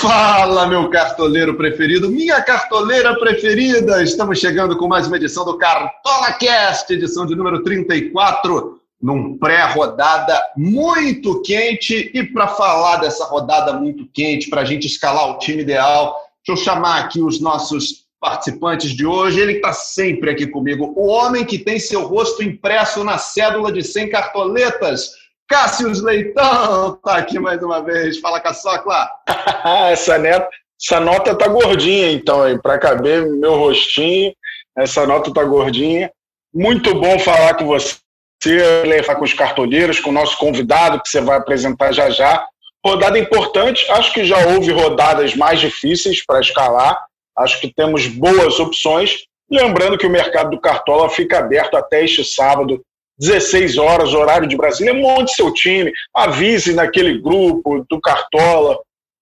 Fala, meu cartoleiro preferido, minha cartoleira preferida! Estamos chegando com mais uma edição do Cartola Cast, edição de número 34, num pré-rodada muito quente. E para falar dessa rodada muito quente, para a gente escalar o time ideal, deixa eu chamar aqui os nossos participantes de hoje. Ele está sempre aqui comigo, o homem que tem seu rosto impresso na cédula de 100 cartoletas. Cássius Leitão está aqui mais uma vez. Fala, Caçocla. essa, neta, essa nota tá gordinha, então, para caber meu rostinho. Essa nota tá gordinha. Muito bom falar com você, levar com os cartoleiros, com o nosso convidado, que você vai apresentar já já. Rodada importante, acho que já houve rodadas mais difíceis para escalar. Acho que temos boas opções. Lembrando que o mercado do Cartola fica aberto até este sábado, 16 horas, horário de Brasília, monte seu time, avise naquele grupo do Cartola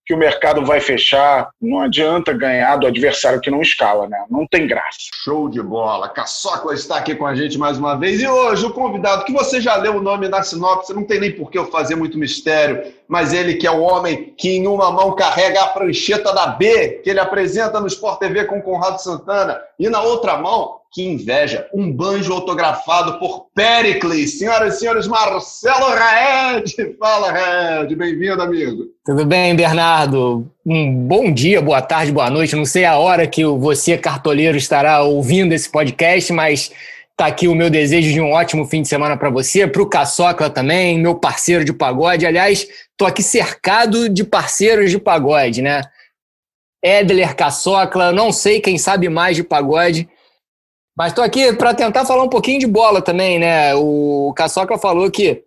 que o mercado vai fechar. Não adianta ganhar do adversário que não escala, né? Não tem graça. Show de bola. Caçocla está aqui com a gente mais uma vez. E hoje o convidado, que você já leu o nome na sinopse, não tem nem por que eu fazer muito mistério, mas ele que é o homem que em uma mão carrega a prancheta da B, que ele apresenta no Sport TV com Conrado Santana, e na outra mão que inveja! Um banjo autografado por Pericles. Senhoras e senhores, Marcelo Raed. Fala, Raed. Bem-vindo, amigo. Tudo bem, Bernardo? Um bom dia, boa tarde, boa noite. Não sei a hora que você, cartoleiro, estará ouvindo esse podcast, mas tá aqui o meu desejo de um ótimo fim de semana para você, para o Caçocla também, meu parceiro de pagode. Aliás, tô aqui cercado de parceiros de pagode, né? Edler, Caçocla, não sei quem sabe mais de pagode, mas estou aqui para tentar falar um pouquinho de bola também, né? O Caçoca falou que,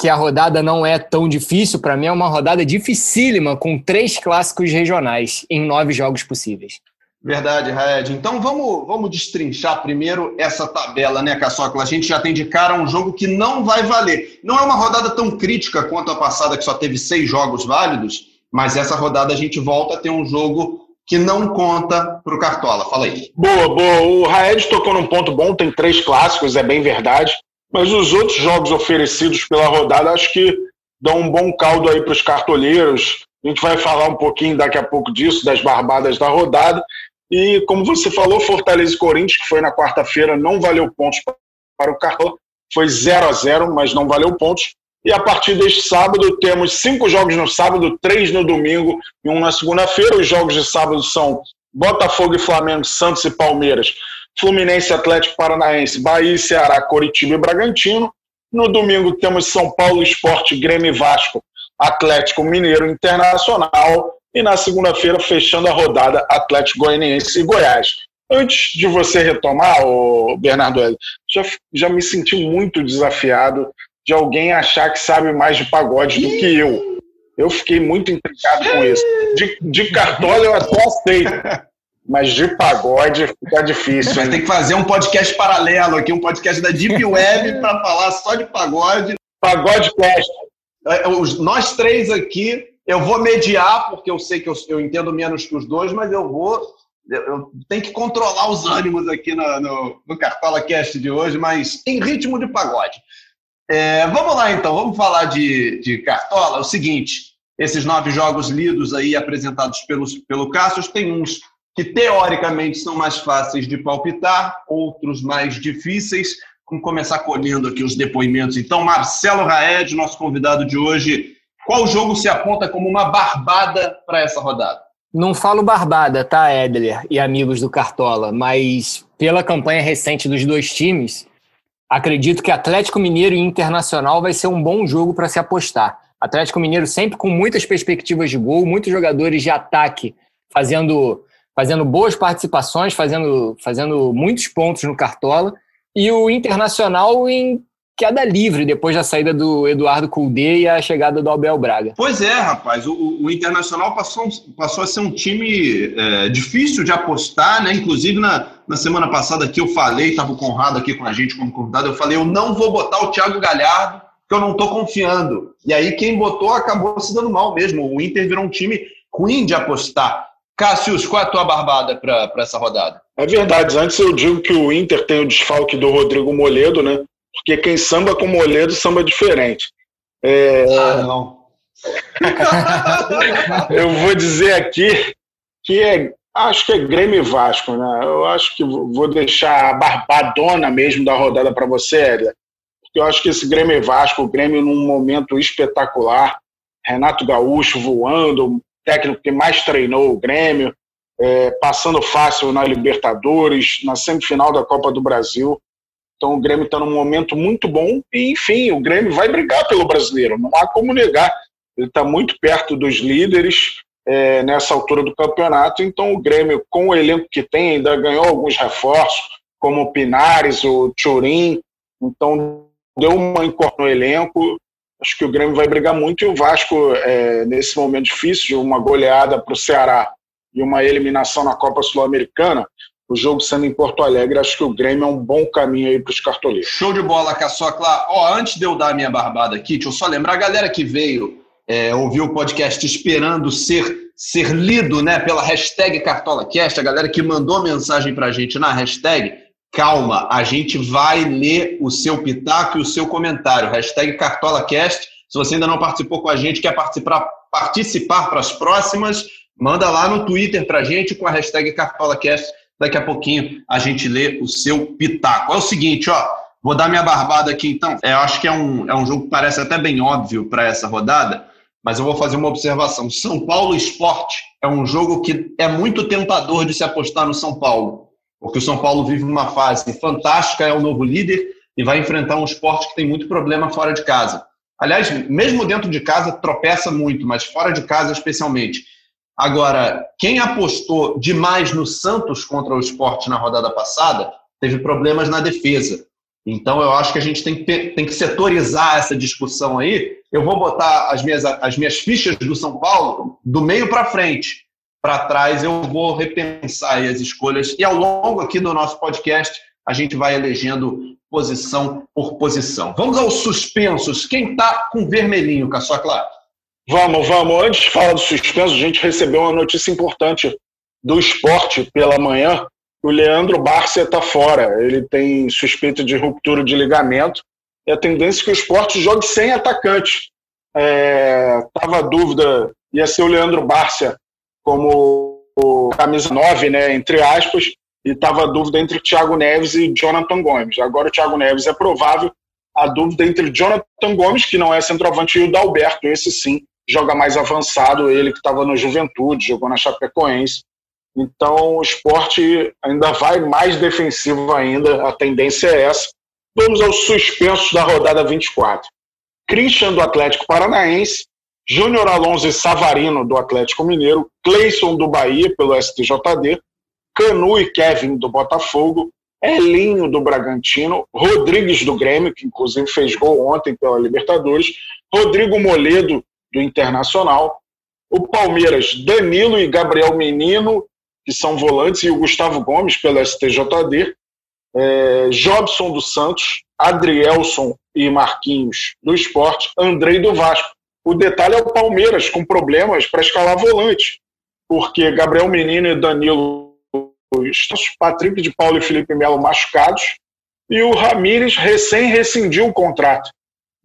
que a rodada não é tão difícil. Para mim, é uma rodada dificílima, com três clássicos regionais em nove jogos possíveis. Verdade, Raed. Então vamos, vamos destrinchar primeiro essa tabela, né, Caçocla? A gente já tem de cara um jogo que não vai valer. Não é uma rodada tão crítica quanto a passada, que só teve seis jogos válidos, mas essa rodada a gente volta a ter um jogo que não conta para o Cartola. Fala aí. Boa, boa. O Raed tocou num ponto bom, tem três clássicos, é bem verdade. Mas os outros jogos oferecidos pela rodada acho que dão um bom caldo aí para os cartoleiros. A gente vai falar um pouquinho daqui a pouco disso, das barbadas da rodada. E como você falou, Fortaleza e Corinthians, que foi na quarta-feira, não valeu pontos para o Cartola. Foi 0 a 0 mas não valeu pontos. E a partir deste sábado, temos cinco jogos no sábado, três no domingo e um na segunda-feira. Os jogos de sábado são Botafogo e Flamengo, Santos e Palmeiras, Fluminense, Atlético Paranaense, Bahia Ceará, Coritiba e Bragantino. No domingo temos São Paulo, Esporte, Grêmio e Vasco, Atlético Mineiro Internacional. E na segunda-feira, fechando a rodada, Atlético Goianiense e Goiás. Antes de você retomar, Bernardo, já, já me senti muito desafiado de alguém achar que sabe mais de pagode do que eu. Eu fiquei muito intrigado com isso. De, de cartola eu até aceito. Mas de pagode fica difícil. Vai ter que fazer um podcast paralelo aqui, um podcast da Deep Web para falar só de pagode. Pagode Cast. É, nós três aqui, eu vou mediar, porque eu sei que eu, eu entendo menos que os dois, mas eu vou. Eu, eu tenho que controlar os ânimos aqui no, no, no Cartola Cast de hoje, mas em ritmo de pagode. É, vamos lá então, vamos falar de, de Cartola. É o seguinte: esses nove jogos lidos aí apresentados pelos, pelo Cassius, tem uns que teoricamente são mais fáceis de palpitar, outros mais difíceis. Vamos começar colhendo aqui os depoimentos. Então, Marcelo Raed, nosso convidado de hoje, qual jogo se aponta como uma barbada para essa rodada? Não falo barbada, tá, Edler e amigos do Cartola, mas pela campanha recente dos dois times, acredito que Atlético Mineiro e Internacional vai ser um bom jogo para se apostar. Atlético Mineiro sempre com muitas perspectivas de gol, muitos jogadores de ataque fazendo, fazendo boas participações, fazendo, fazendo muitos pontos no Cartola, e o Internacional em queda livre depois da saída do Eduardo Cudê e a chegada do Abel Braga. Pois é, rapaz. O, o Internacional passou, passou a ser um time é, difícil de apostar, né? Inclusive, na, na semana passada que eu falei, estava o Conrado aqui com a gente como convidado, eu falei, eu não vou botar o Thiago Galhardo, porque eu não estou confiando. E aí quem botou acabou se dando mal mesmo. O Inter virou um time ruim de apostar. Cássio, qual é a tua barbada para essa rodada? É verdade. Antes eu digo que o Inter tem o desfalque do Rodrigo Moledo, né? Porque quem samba com Moledo samba diferente. É... Ah, não. eu vou dizer aqui que é, acho que é Grêmio e Vasco, né? Eu acho que vou deixar a barbadona mesmo da rodada para você, Edler. Porque eu acho que esse Grêmio e Vasco, o Grêmio num momento espetacular, Renato Gaúcho voando, técnico que mais treinou o Grêmio, é, passando fácil na Libertadores, na semifinal da Copa do Brasil. Então o Grêmio está num momento muito bom e, enfim, o Grêmio vai brigar pelo brasileiro, não há como negar. Ele está muito perto dos líderes é, nessa altura do campeonato, então o Grêmio, com o elenco que tem, ainda ganhou alguns reforços, como o Pinares, o Turim, então deu uma encorda no elenco. Acho que o Grêmio vai brigar muito e o Vasco, é, nesse momento difícil, de uma goleada para o Ceará e uma eliminação na Copa Sul-Americana, o jogo sendo em Porto Alegre, acho que o Grêmio é um bom caminho aí para os cartoleiros. Show de bola, Caçocla. Ó, antes de eu dar a minha barbada aqui, deixa eu só lembrar a galera que veio é, ouvir o podcast esperando ser, ser lido né, pela hashtag CartolaCast, a galera que mandou mensagem para a gente na hashtag, calma, a gente vai ler o seu pitaco e o seu comentário. Hashtag CartolaCast. Se você ainda não participou com a gente, quer participar, participar para as próximas, manda lá no Twitter para a gente com a hashtag CartolaCast Daqui a pouquinho a gente lê o seu pitaco. É o seguinte, ó. Vou dar minha barbada aqui então. É, eu acho que é um, é um jogo que parece até bem óbvio para essa rodada, mas eu vou fazer uma observação. São Paulo Esporte é um jogo que é muito tentador de se apostar no São Paulo, porque o São Paulo vive uma fase fantástica, é o novo líder e vai enfrentar um esporte que tem muito problema fora de casa. Aliás, mesmo dentro de casa tropeça muito, mas fora de casa especialmente. Agora, quem apostou demais no Santos contra o esporte na rodada passada teve problemas na defesa. Então, eu acho que a gente tem que, tem que setorizar essa discussão aí. Eu vou botar as minhas, as minhas fichas do São Paulo do meio para frente. Para trás, eu vou repensar as escolhas. E ao longo aqui do nosso podcast, a gente vai elegendo posição por posição. Vamos aos suspensos. Quem está com vermelhinho, Caçoa Clara? Vamos, vamos. Antes de falar do suspenso, a gente recebeu uma notícia importante do esporte pela manhã. O Leandro Bárcia está fora. Ele tem suspeita de ruptura de ligamento. E a tendência é que o esporte jogue sem atacante. É, a dúvida, ia ser o Leandro Bárcia como camisa 9, né, entre aspas, e estava a dúvida entre o Thiago Neves e Jonathan Gomes. Agora o Thiago Neves é provável. A dúvida entre Jonathan Gomes, que não é centroavante, e o Dalberto, esse sim, joga mais avançado, ele que estava no Juventude, jogou na Chapecoense. Então o esporte ainda vai mais defensivo ainda, a tendência é essa. Vamos aos suspensos da rodada 24. Christian do Atlético Paranaense, Júnior Alonso e Savarino do Atlético Mineiro, Cleison do Bahia pelo STJD, Canu e Kevin do Botafogo, Elinho do Bragantino, Rodrigues do Grêmio, que inclusive fez gol ontem pela Libertadores, Rodrigo Moledo do Internacional. O Palmeiras, Danilo e Gabriel Menino, que são volantes, e o Gustavo Gomes, pelo STJD. É, Jobson do Santos, Adrielson e Marquinhos do Esporte, Andrei do Vasco. O detalhe é o Palmeiras com problemas para escalar volante, porque Gabriel Menino e Danilo Patrick de Paulo e Felipe Melo machucados, e o Ramires recém rescindiu o contrato.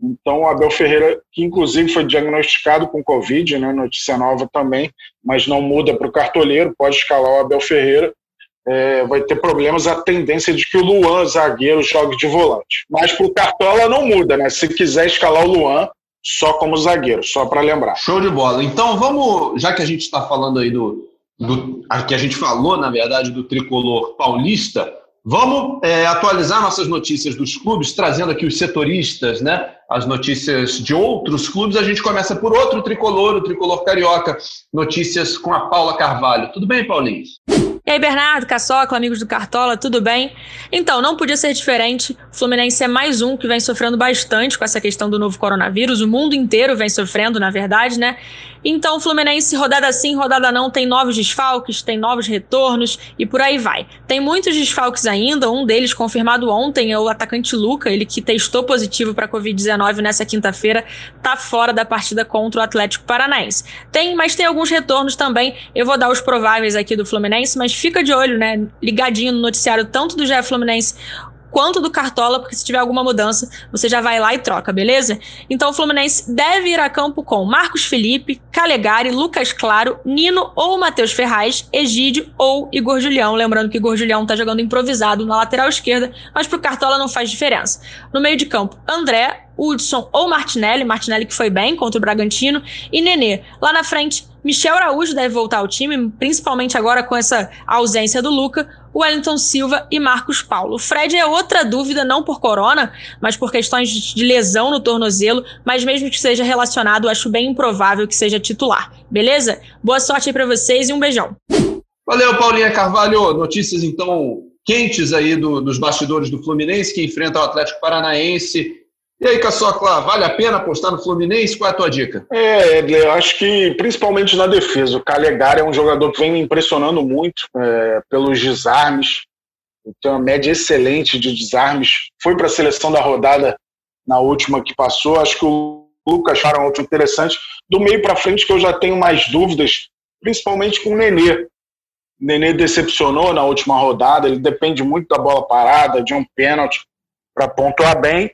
Então, o Abel Ferreira, que inclusive foi diagnosticado com Covid, né, notícia nova também, mas não muda para o cartoleiro, pode escalar o Abel Ferreira, é, vai ter problemas a tendência de que o Luan, zagueiro, jogue de volante. Mas para o Cartola não muda, né? Se quiser escalar o Luan, só como zagueiro, só para lembrar. Show de bola. Então vamos, já que a gente está falando aí do, do. que a gente falou, na verdade, do tricolor paulista, Vamos é, atualizar nossas notícias dos clubes, trazendo aqui os setoristas, né? As notícias de outros clubes. A gente começa por outro tricolor, o tricolor carioca. Notícias com a Paula Carvalho. Tudo bem, Paulinho? E aí, Bernardo, Caçoca, amigos do Cartola, tudo bem? Então, não podia ser diferente. O Fluminense é mais um que vem sofrendo bastante com essa questão do novo coronavírus. O mundo inteiro vem sofrendo, na verdade, né? Então, o Fluminense, rodada sim, rodada não, tem novos desfalques, tem novos retornos e por aí vai. Tem muitos desfalques ainda, um deles confirmado ontem é o atacante Luca, ele que testou positivo para Covid-19 nessa quinta-feira, tá fora da partida contra o Atlético Paranaense. Tem, mas tem alguns retornos também. Eu vou dar os prováveis aqui do Fluminense, mas fica de olho, né? Ligadinho no noticiário tanto do GE Fluminense quanto do Cartola, porque se tiver alguma mudança, você já vai lá e troca, beleza? Então o Fluminense deve ir a campo com Marcos Felipe, Calegari, Lucas Claro, Nino ou Matheus Ferraz, Egídio ou Igor Julião. Lembrando que Igor Julião tá jogando improvisado na lateral esquerda, mas pro Cartola não faz diferença. No meio de campo, André, Hudson ou Martinelli, Martinelli que foi bem contra o Bragantino, e Nenê. Lá na frente, Michel Araújo deve voltar ao time, principalmente agora com essa ausência do Luca, Wellington Silva e Marcos Paulo. Fred é outra dúvida, não por corona, mas por questões de lesão no tornozelo, mas mesmo que seja relacionado, acho bem improvável que seja titular. Beleza? Boa sorte aí para vocês e um beijão. Valeu, Paulinha Carvalho. Notícias então quentes aí do, dos bastidores do Fluminense que enfrenta o Atlético Paranaense e aí, Caçocla, vale a pena apostar no Fluminense? Qual é a tua dica? É, eu acho que principalmente na defesa. O Calegari é um jogador que vem me impressionando muito é, pelos desarmes. Tem uma média excelente de desarmes. Foi para a seleção da rodada na última que passou. Acho que o Lucas Chara é outro interessante. Do meio para frente, que eu já tenho mais dúvidas, principalmente com o Nenê. O Nenê decepcionou na última rodada. Ele depende muito da bola parada, de um pênalti para pontuar bem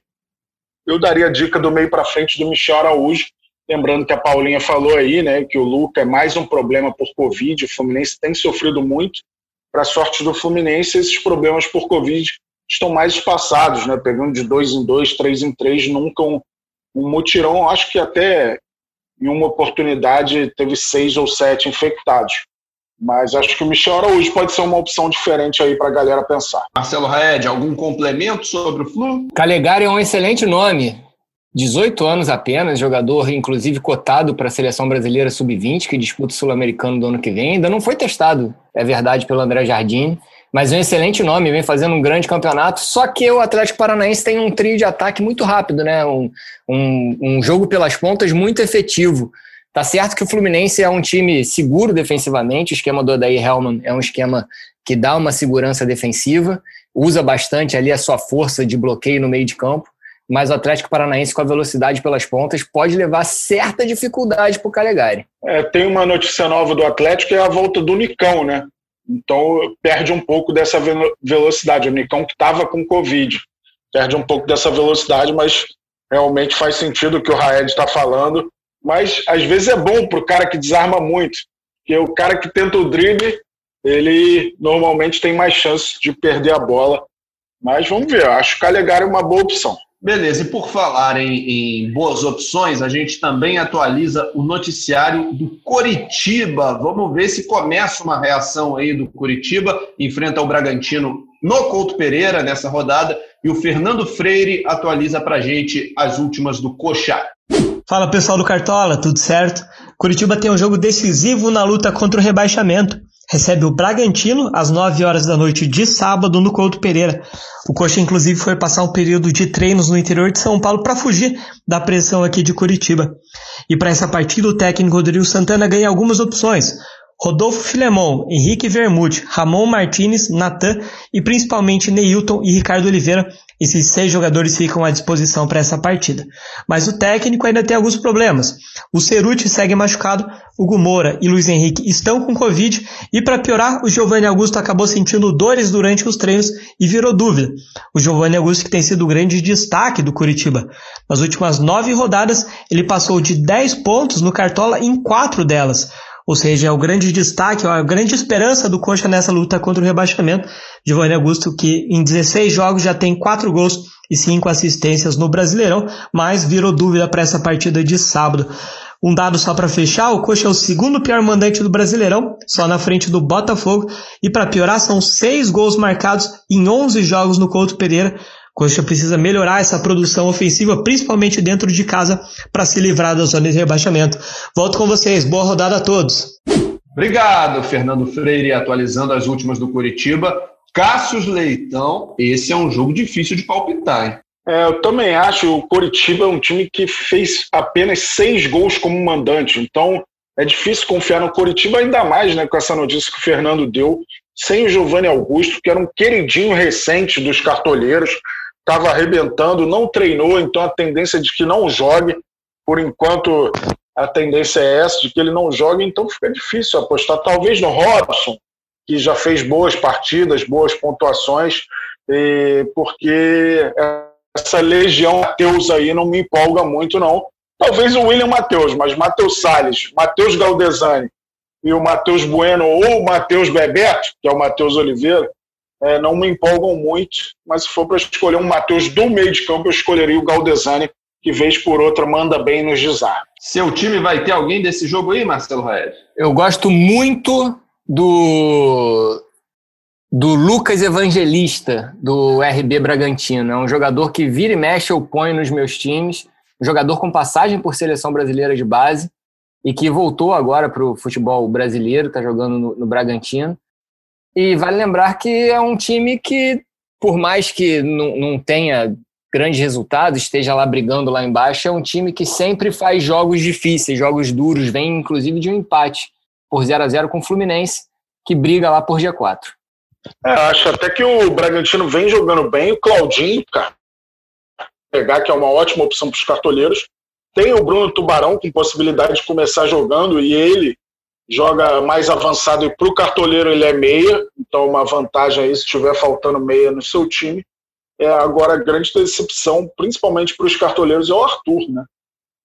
eu daria a dica do meio para frente do Michel Araújo. Lembrando que a Paulinha falou aí, né, que o Luca é mais um problema por Covid. O Fluminense tem sofrido muito. Para sorte do Fluminense, esses problemas por Covid estão mais espaçados, né, pegando de dois em dois, três em três, nunca um, um mutirão. Acho que até em uma oportunidade teve seis ou sete infectados. Mas acho que o Michel Araújo pode ser uma opção diferente aí para a galera pensar. Marcelo Raed, algum complemento sobre o Flu? Calegari é um excelente nome. 18 anos apenas, jogador inclusive cotado para a seleção brasileira sub-20, que disputa o Sul-Americano do ano que vem. Ainda não foi testado, é verdade, pelo André Jardim, mas é um excelente nome, vem fazendo um grande campeonato. Só que o Atlético Paranaense tem um trio de ataque muito rápido, né? Um, um, um jogo pelas pontas muito efetivo. Tá certo que o Fluminense é um time seguro defensivamente, o esquema do Odair Hellman é um esquema que dá uma segurança defensiva, usa bastante ali a sua força de bloqueio no meio de campo, mas o Atlético Paranaense com a velocidade pelas pontas pode levar certa dificuldade para o Calegari. É, tem uma notícia nova do Atlético, é a volta do Nicão, né? Então perde um pouco dessa velocidade. O Nicão que estava com Covid perde um pouco dessa velocidade, mas realmente faz sentido o que o Raed está falando mas às vezes é bom para o cara que desarma muito, porque o cara que tenta o drible, ele normalmente tem mais chance de perder a bola. Mas vamos ver, acho que o é uma boa opção. Beleza, e por falar em, em, boas opções, a gente também atualiza o noticiário do Coritiba. Vamos ver se começa uma reação aí do Coritiba, enfrenta o Bragantino no Couto Pereira nessa rodada, e o Fernando Freire atualiza para gente as últimas do Coxa. Fala pessoal do Cartola, tudo certo? Curitiba tem um jogo decisivo na luta contra o rebaixamento. Recebe o Bragantino às 9 horas da noite de sábado no Couto Pereira. O Coxa, inclusive, foi passar um período de treinos no interior de São Paulo para fugir da pressão aqui de Curitiba. E para essa partida, o técnico Rodrigo Santana ganha algumas opções. Rodolfo Filemon, Henrique Vermute, Ramon Martinez, Natan e principalmente Neilton e Ricardo Oliveira. Esses seis jogadores ficam à disposição para essa partida. Mas o técnico ainda tem alguns problemas. O Ceruti segue machucado, o Gumora e Luiz Henrique estão com Covid e para piorar, o Giovanni Augusto acabou sentindo dores durante os treinos e virou dúvida. O Giovanni Augusto que tem sido o grande destaque do Curitiba. Nas últimas nove rodadas, ele passou de 10 pontos no Cartola em quatro delas ou seja, é o grande destaque, a grande esperança do Coxa nessa luta contra o rebaixamento. Giovanni Augusto, que em 16 jogos já tem 4 gols e 5 assistências no Brasileirão, mas virou dúvida para essa partida de sábado. Um dado só para fechar, o Coxa é o segundo pior mandante do Brasileirão, só na frente do Botafogo, e para piorar são 6 gols marcados em 11 jogos no Couto Pereira, Coxa precisa melhorar essa produção ofensiva, principalmente dentro de casa, para se livrar da zona de rebaixamento. Volto com vocês. Boa rodada a todos. Obrigado, Fernando Freire, atualizando as últimas do Curitiba. Cássius Leitão, esse é um jogo difícil de palpitar, hein? É, eu também acho. O Coritiba é um time que fez apenas seis gols como mandante. Então é difícil confiar no Coritiba, ainda mais né, com essa notícia que o Fernando deu. Sem o Giovanni Augusto, que era um queridinho recente dos cartoleiros, estava arrebentando, não treinou, então a tendência é de que não jogue. Por enquanto, a tendência é essa, de que ele não jogue, então fica difícil apostar. Talvez no Robson, que já fez boas partidas, boas pontuações, porque essa legião Matheus aí não me empolga muito, não. Talvez o William Matheus, mas Matheus Salles, Matheus Galdesani e o Matheus Bueno ou o Matheus Bebeto, que é o Matheus Oliveira, é, não me empolgam muito, mas se for para escolher um Matheus do meio de campo, eu escolheria o Galdesani, que vez por outra manda bem nos desarmes. Seu time vai ter alguém desse jogo aí, Marcelo Raed? Eu gosto muito do do Lucas Evangelista, do RB Bragantino. É um jogador que vira e mexe eu ponho nos meus times, um jogador com passagem por seleção brasileira de base e que voltou agora para o futebol brasileiro, está jogando no, no Bragantino. E vale lembrar que é um time que, por mais que não, tenha grandes resultados, esteja lá brigando lá embaixo, é um time que sempre faz jogos difíceis, jogos duros, vem inclusive de um empate por 0 a 0 com o Fluminense, que briga lá por G4. É, acho até que o Bragantino vem jogando bem, o Claudinho, cara, pegar que é uma ótima opção para os cartoleiros. Tem o Bruno Tubarão com possibilidade de começar jogando e ele joga mais avançado e para o cartoleiro ele é meia, então uma vantagem aí se estiver faltando meia no seu time. É, agora a grande decepção, principalmente para os cartoleiros, é o Arthur, né?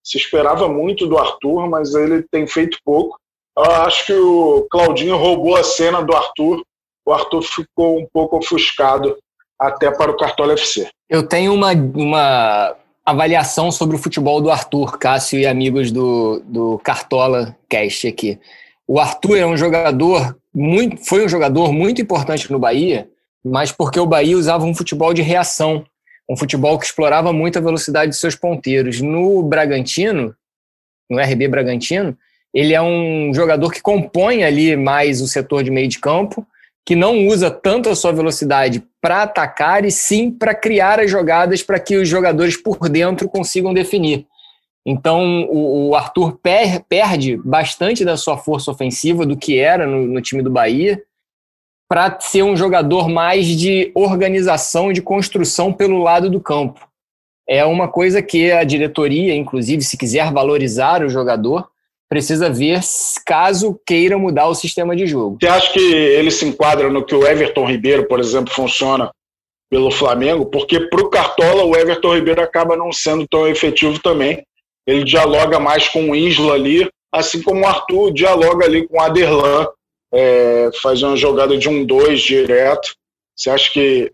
Se esperava muito do Arthur, mas ele tem feito pouco. Eu acho que o Claudinho roubou a cena do Arthur. O Arthur ficou um pouco ofuscado até para o Cartola FC. Eu tenho uma, uma avaliação sobre o futebol do Arthur, Cássio e amigos do, do Cartola Cast aqui. O Arthur é um jogador muito, foi um jogador muito importante no Bahia, mas porque o Bahia usava um futebol de reação, um futebol que explorava muito a velocidade de seus ponteiros. No Bragantino, no RB Bragantino, ele é um jogador que compõe ali mais o setor de meio de campo, que não usa tanto a sua velocidade para atacar e sim para criar as jogadas para que os jogadores por dentro consigam definir. Então, o, Arthur per, perde bastante da sua força ofensiva do que era no, no time do Bahia para ser um jogador mais de organização e de construção pelo lado do campo. É uma coisa que a diretoria, inclusive, se quiser valorizar o jogador, precisa ver caso queira mudar o sistema de jogo. Você acha que ele se enquadra no que o Everton Ribeiro, por exemplo, funciona pelo Flamengo? Porque para o Cartola, o Everton Ribeiro acaba não sendo tão efetivo também. Ele dialoga mais com o Isla ali, assim como o Arthur dialoga ali com o Aderlan, é, faz uma jogada de um dois direto. Você acha que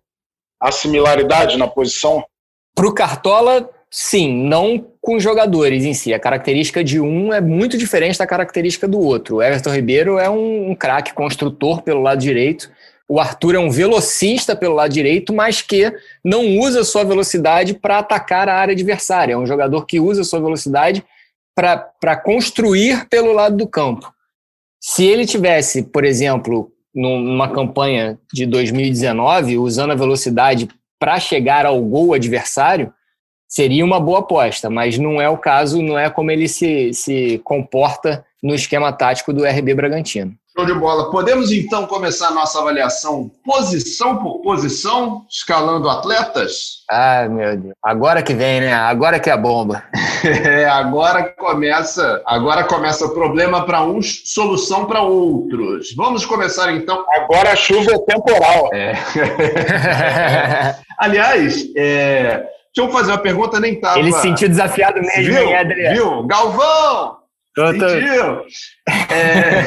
há similaridade na posição? Para o Cartola, sim, não com jogadores em si. A característica de um é muito diferente da característica do outro. O Everton Ribeiro é um, um craque construtor pelo lado direito. O Arthur é um velocista pelo lado direito, mas que não usa sua velocidade para atacar a área adversária. É um jogador que usa sua velocidade para construir pelo lado do campo. Se ele tivesse, por exemplo, numa campanha de 2019, usando a velocidade para chegar ao gol adversário, seria uma boa aposta, mas não é o caso, não é como ele se, se comporta no esquema tático do RB Bragantino. Show de bola. Podemos então começar a nossa avaliação posição por posição, escalando atletas? Ah, meu Deus. Agora que vem, né? Agora que é a bomba. é, agora começa, agora começa o problema para uns, solução para outros. Vamos começar então. Agora a chuva é temporal. É. Aliás, é, deixa eu fazer uma pergunta, nem tava. Ele se sentiu desafiado mesmo, viu? hein, Adriano? Viu? Galvão! Tô, tô... É...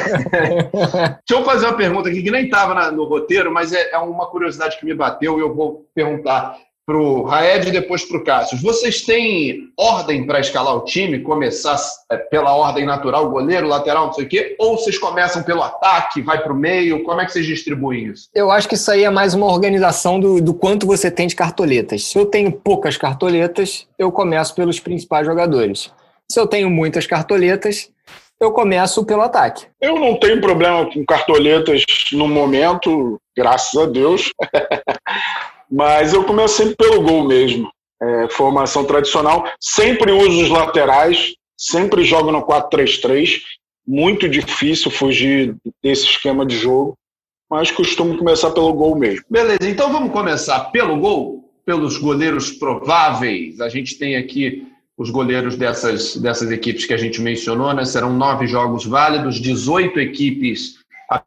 Deixa eu fazer uma pergunta aqui que nem estava no roteiro, mas é, é, uma curiosidade que me bateu e eu vou perguntar para o Raed e depois para o Cássio. Vocês têm ordem para escalar o time? Começar é, pela ordem natural, goleiro, lateral, não sei o quê? Ou vocês começam pelo ataque, vai para o meio? Como é que vocês distribuem isso? Eu acho que isso aí é mais uma organização do, do quanto você tem de cartoletas. Se eu tenho poucas cartoletas, eu começo pelos principais jogadores. Se eu tenho muitas cartoletas, eu começo pelo ataque. Eu não tenho problema com cartoletas no momento, graças a Deus. Mas eu começo sempre pelo gol mesmo. É, formação tradicional. Sempre uso os laterais, sempre jogo no 4-3-3. Muito difícil fugir desse esquema de jogo, mas costumo começar pelo gol mesmo. Beleza, então vamos começar pelo gol, pelos goleiros prováveis. A gente tem aqui os goleiros dessas, dessas equipes que a gente mencionou, né? Serão nove jogos válidos, 18 equipes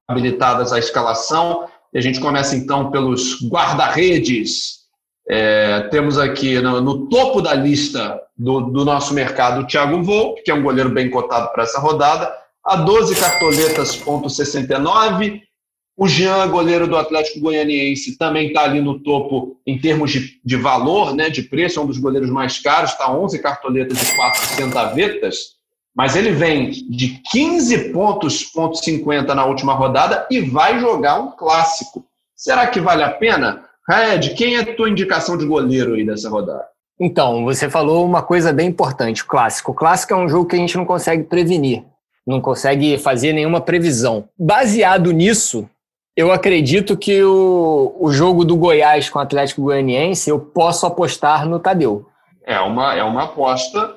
habilitadas à escalação. E a gente começa então pelos guarda-redes. É, temos aqui no, no, topo da lista do, do nosso mercado o Thiago Volpe, que é um goleiro bem cotado para essa rodada, a 12 cartoletas, ponto 69. O Jean, goleiro do Atlético Goianiense, também está ali no topo em termos de, de valor, né, de preço, é um dos goleiros mais caros, está 11 cartoletas de 400 vetas, mas ele vem de 15 pontos, ponto 50 na última rodada e vai jogar um clássico. Será que vale a pena? Red, quem é a tua indicação de goleiro aí dessa rodada? Então, você falou uma coisa bem importante, o clássico. O clássico é um jogo que a gente não consegue prevenir, não consegue fazer nenhuma previsão. Baseado nisso, eu acredito que o, o jogo do Goiás com o Atlético Goianiense eu posso apostar no Tadeu. É uma, é uma aposta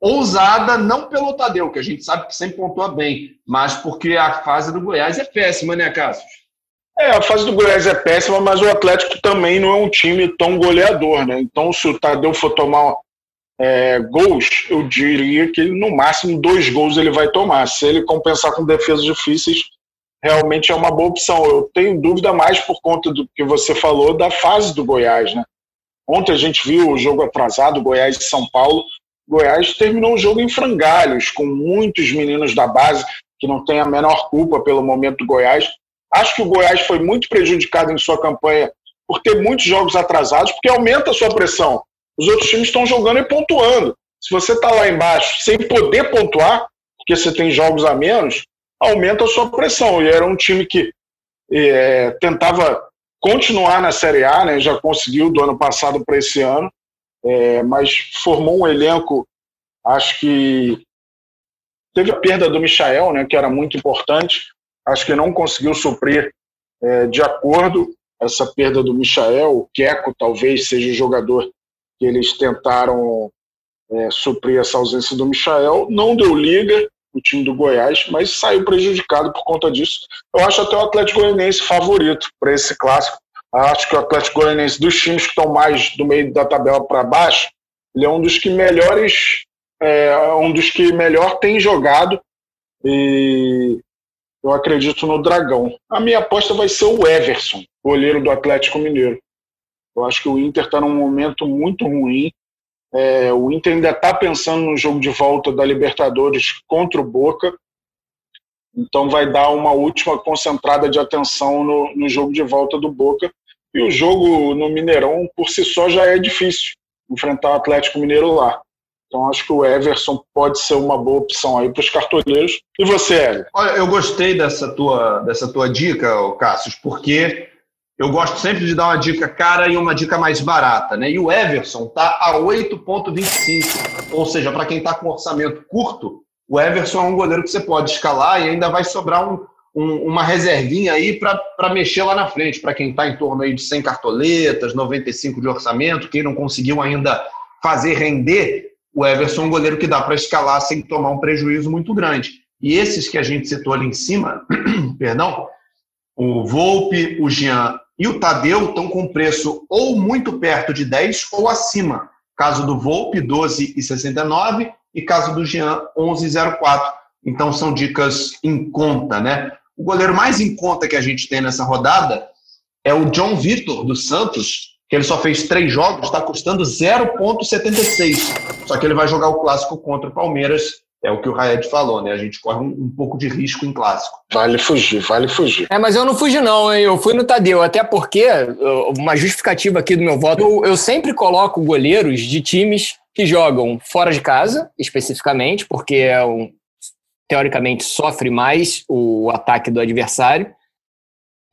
ousada, não pelo Tadeu, que a gente sabe que sempre pontua bem, mas porque a fase do Goiás é péssima, né, Cássio? É, a fase do Goiás é péssima, mas o Atlético também não é um time tão goleador, né? Então, se o Tadeu for tomar é, gols, eu diria que no máximo dois gols ele vai tomar. Se ele compensar com defesas difíceis, realmente é uma boa opção. Eu tenho dúvida mais por conta do que você falou da fase do Goiás, né? Ontem a gente viu o jogo atrasado, Goiás e São Paulo. Goiás terminou o jogo em frangalhos, com muitos meninos da base que não têm a menor culpa pelo momento do Goiás. Acho que o Goiás foi muito prejudicado em sua campanha por ter muitos jogos atrasados, porque aumenta a sua pressão. Os outros times estão jogando e pontuando. Se você está lá embaixo sem poder pontuar, porque você tem jogos a menos, aumenta a sua pressão. E era um time que é, tentava continuar na Série A, né, já conseguiu do ano passado para esse ano, é, mas formou um elenco, acho que teve a perda do Michael, né, que era muito importante, acho que não conseguiu suprir é, de acordo essa perda do Michael, o Queco talvez seja o jogador que eles tentaram é, suprir essa ausência do Michael, não deu liga, o time do Goiás, mas saiu prejudicado por conta disso. Eu acho até o Atlético Goianiense favorito para esse clássico. Acho que o Atlético Goianiense, dos times que estão mais do meio da tabela para baixo, ele é um dos que melhores, é, um dos que melhor tem jogado e eu acredito no Dragão. A minha aposta vai ser o Everson, goleiro do Atlético Mineiro. Eu acho que o Inter está num momento muito ruim. É, o Inter ainda está pensando no jogo de volta da Libertadores contra o Boca. Então vai dar uma última concentrada de atenção no, no jogo de volta do Boca. E o jogo no Mineirão, por si só, já é difícil enfrentar o Atlético Mineiro lá. Então acho que o Everson pode ser uma boa opção aí para os cartoleiros. E você, Hélio? Olha, eu gostei dessa tua, dessa tua dica, Cássio, porque eu gosto sempre de dar uma dica cara e uma dica mais barata, né? E o Everson tá a 8,25. Ou seja, para quem está com orçamento curto, o Everson é um goleiro que você pode escalar e ainda vai sobrar um, um, uma reservinha aí para mexer lá na frente, para quem está em torno aí de 100 cartoletas, 95 de orçamento, quem não conseguiu ainda fazer render, o Everson é um goleiro que dá para escalar sem tomar um prejuízo muito grande. E esses que a gente citou ali em cima, perdão, o Volpe, o Jean e o Tadeu estão com preço ou muito perto de 10 ou acima. Caso do Volpe, 12,69 e caso do Jean, 11,04. Então são dicas em conta, né? O goleiro mais em conta que a gente tem nessa rodada é o John Vitor, do Santos, que ele só fez três jogos, está custando 0,76. Só que ele vai jogar o clássico contra o Palmeiras é o que o Raed falou, né? A gente corre um, um, pouco de risco em clássico. Vale fugir, vale fugir. É, mas eu não fugi não, hein? Eu fui no Tadeu, até porque, uma justificativa aqui do meu voto, eu, eu sempre coloco goleiros de times que jogam fora de casa, especificamente, porque é um, teoricamente sofre mais o ataque do adversário.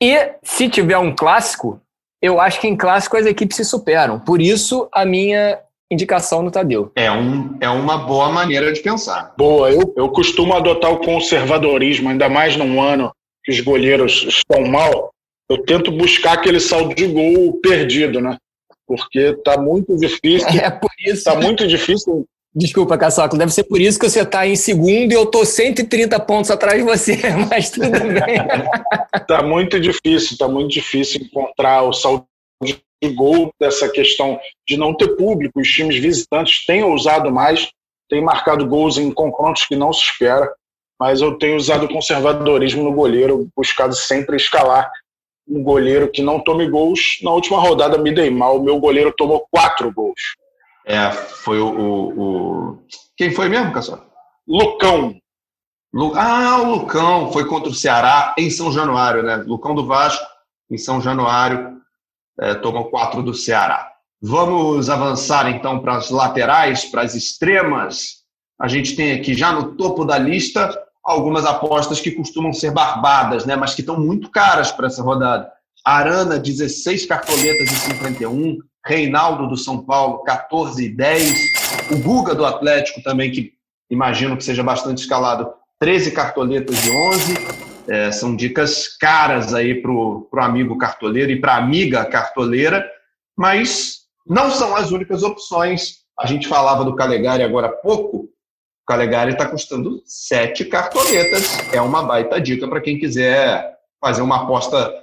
E se tiver um clássico, eu acho que em clássico as equipes se superam. Por isso, a minha indicação no Tadeu. É, um, é uma boa maneira de pensar. Boa, eu, eu costumo adotar o conservadorismo, ainda mais num ano que os goleiros estão mal. Eu tento buscar aquele saldo de gol perdido, né? Porque tá muito difícil. É por isso. Tá muito difícil Desculpa, Caçoca, deve ser por isso que você está em segundo e eu tô 130 pontos atrás de você, mas tudo bem. tá muito difícil, tá muito difícil encontrar o saldo de gol dessa questão de não ter público. Os times visitantes têm usado mais, têm marcado gols em confrontos que não se espera, mas eu tenho usado conservadorismo no goleiro, buscado sempre escalar um goleiro que não tome gols. Na última rodada me dei mal, o meu goleiro tomou quatro gols. É, foi o, o, o... Quem foi mesmo, Cassol? Lucão. Lu... Ah, o Lucão foi contra o Ceará em São Januário, né? Lucão do Vasco em São Januário é, tomou quatro do Ceará. Vamos avançar então para as laterais, para as extremas. A gente tem aqui já no topo da lista algumas apostas que costumam ser barbadas, né? Mas que estão muito caras para essa rodada. Arana, 16 cartoletas e 51. Reinaldo do São Paulo, 14 e 10. O Guga do Atlético também, que imagino que seja bastante escalado, 13 cartoletas de 11. É, são dicas caras aí para o amigo cartoleiro e para a amiga cartoleira, mas não são as únicas opções. A gente falava do Calegari agora há pouco. O Calegari está custando sete cartoletas. É uma baita dica para quem quiser fazer uma aposta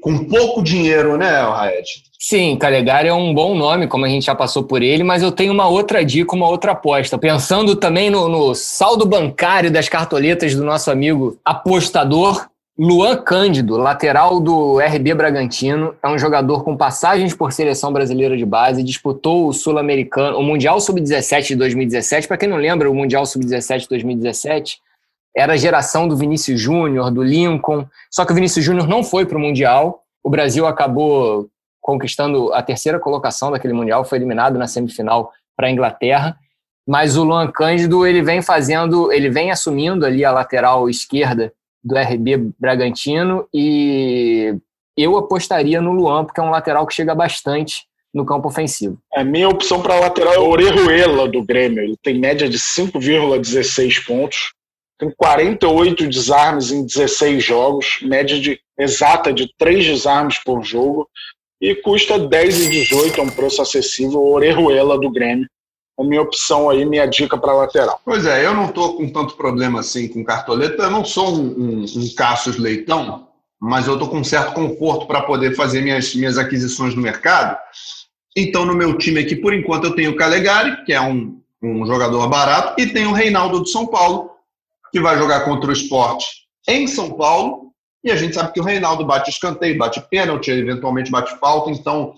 com pouco dinheiro, né, Raed? Sim, Calegari é um bom nome, como a gente já passou por ele, mas eu tenho uma outra dica, uma outra aposta. Pensando também no, no saldo bancário das cartoletas do nosso amigo apostador, Luan Cândido, lateral do RB Bragantino, é um jogador com passagens por seleção brasileira de base, disputou o Sul-Americano, o Mundial Sub-17 de 2017. Para quem não lembra, o Mundial Sub-17 de 2017 era a geração do Vinícius Júnior, do Lincoln. Só que o Vinícius Júnior não foi para o Mundial. O Brasil acabou conquistando a terceira colocação daquele Mundial, foi eliminado na semifinal para a Inglaterra. Mas o Luan Cândido ele vem fazendo, ele vem assumindo ali a lateral esquerda do RB Bragantino e eu apostaria no Luan, porque é um lateral que chega bastante no campo ofensivo. A minha opção para lateral é o Orejuela do Grêmio. Ele tem média de 5,16 pontos tem 48 desarmes em 16 jogos, média de, exata de 3 desarmes por jogo, e custa 10 e 18, é um preço acessível, Orejuela do Grêmio. A minha opção aí, minha dica para lateral. Pois é, eu não estou com tanto problema assim com cartoleta, eu não sou um, um, um Cassius Leitão, mas eu estou com um certo conforto para poder fazer minhas, minhas aquisições no mercado. Então, no meu time aqui, por enquanto, eu tenho o Calegari, que é um, um jogador barato, e tenho o Reinaldo do São Paulo, que vai jogar contra o esporte em São Paulo. E a gente sabe que o Reinaldo bate escanteio, bate pênalti, eventualmente bate falta, então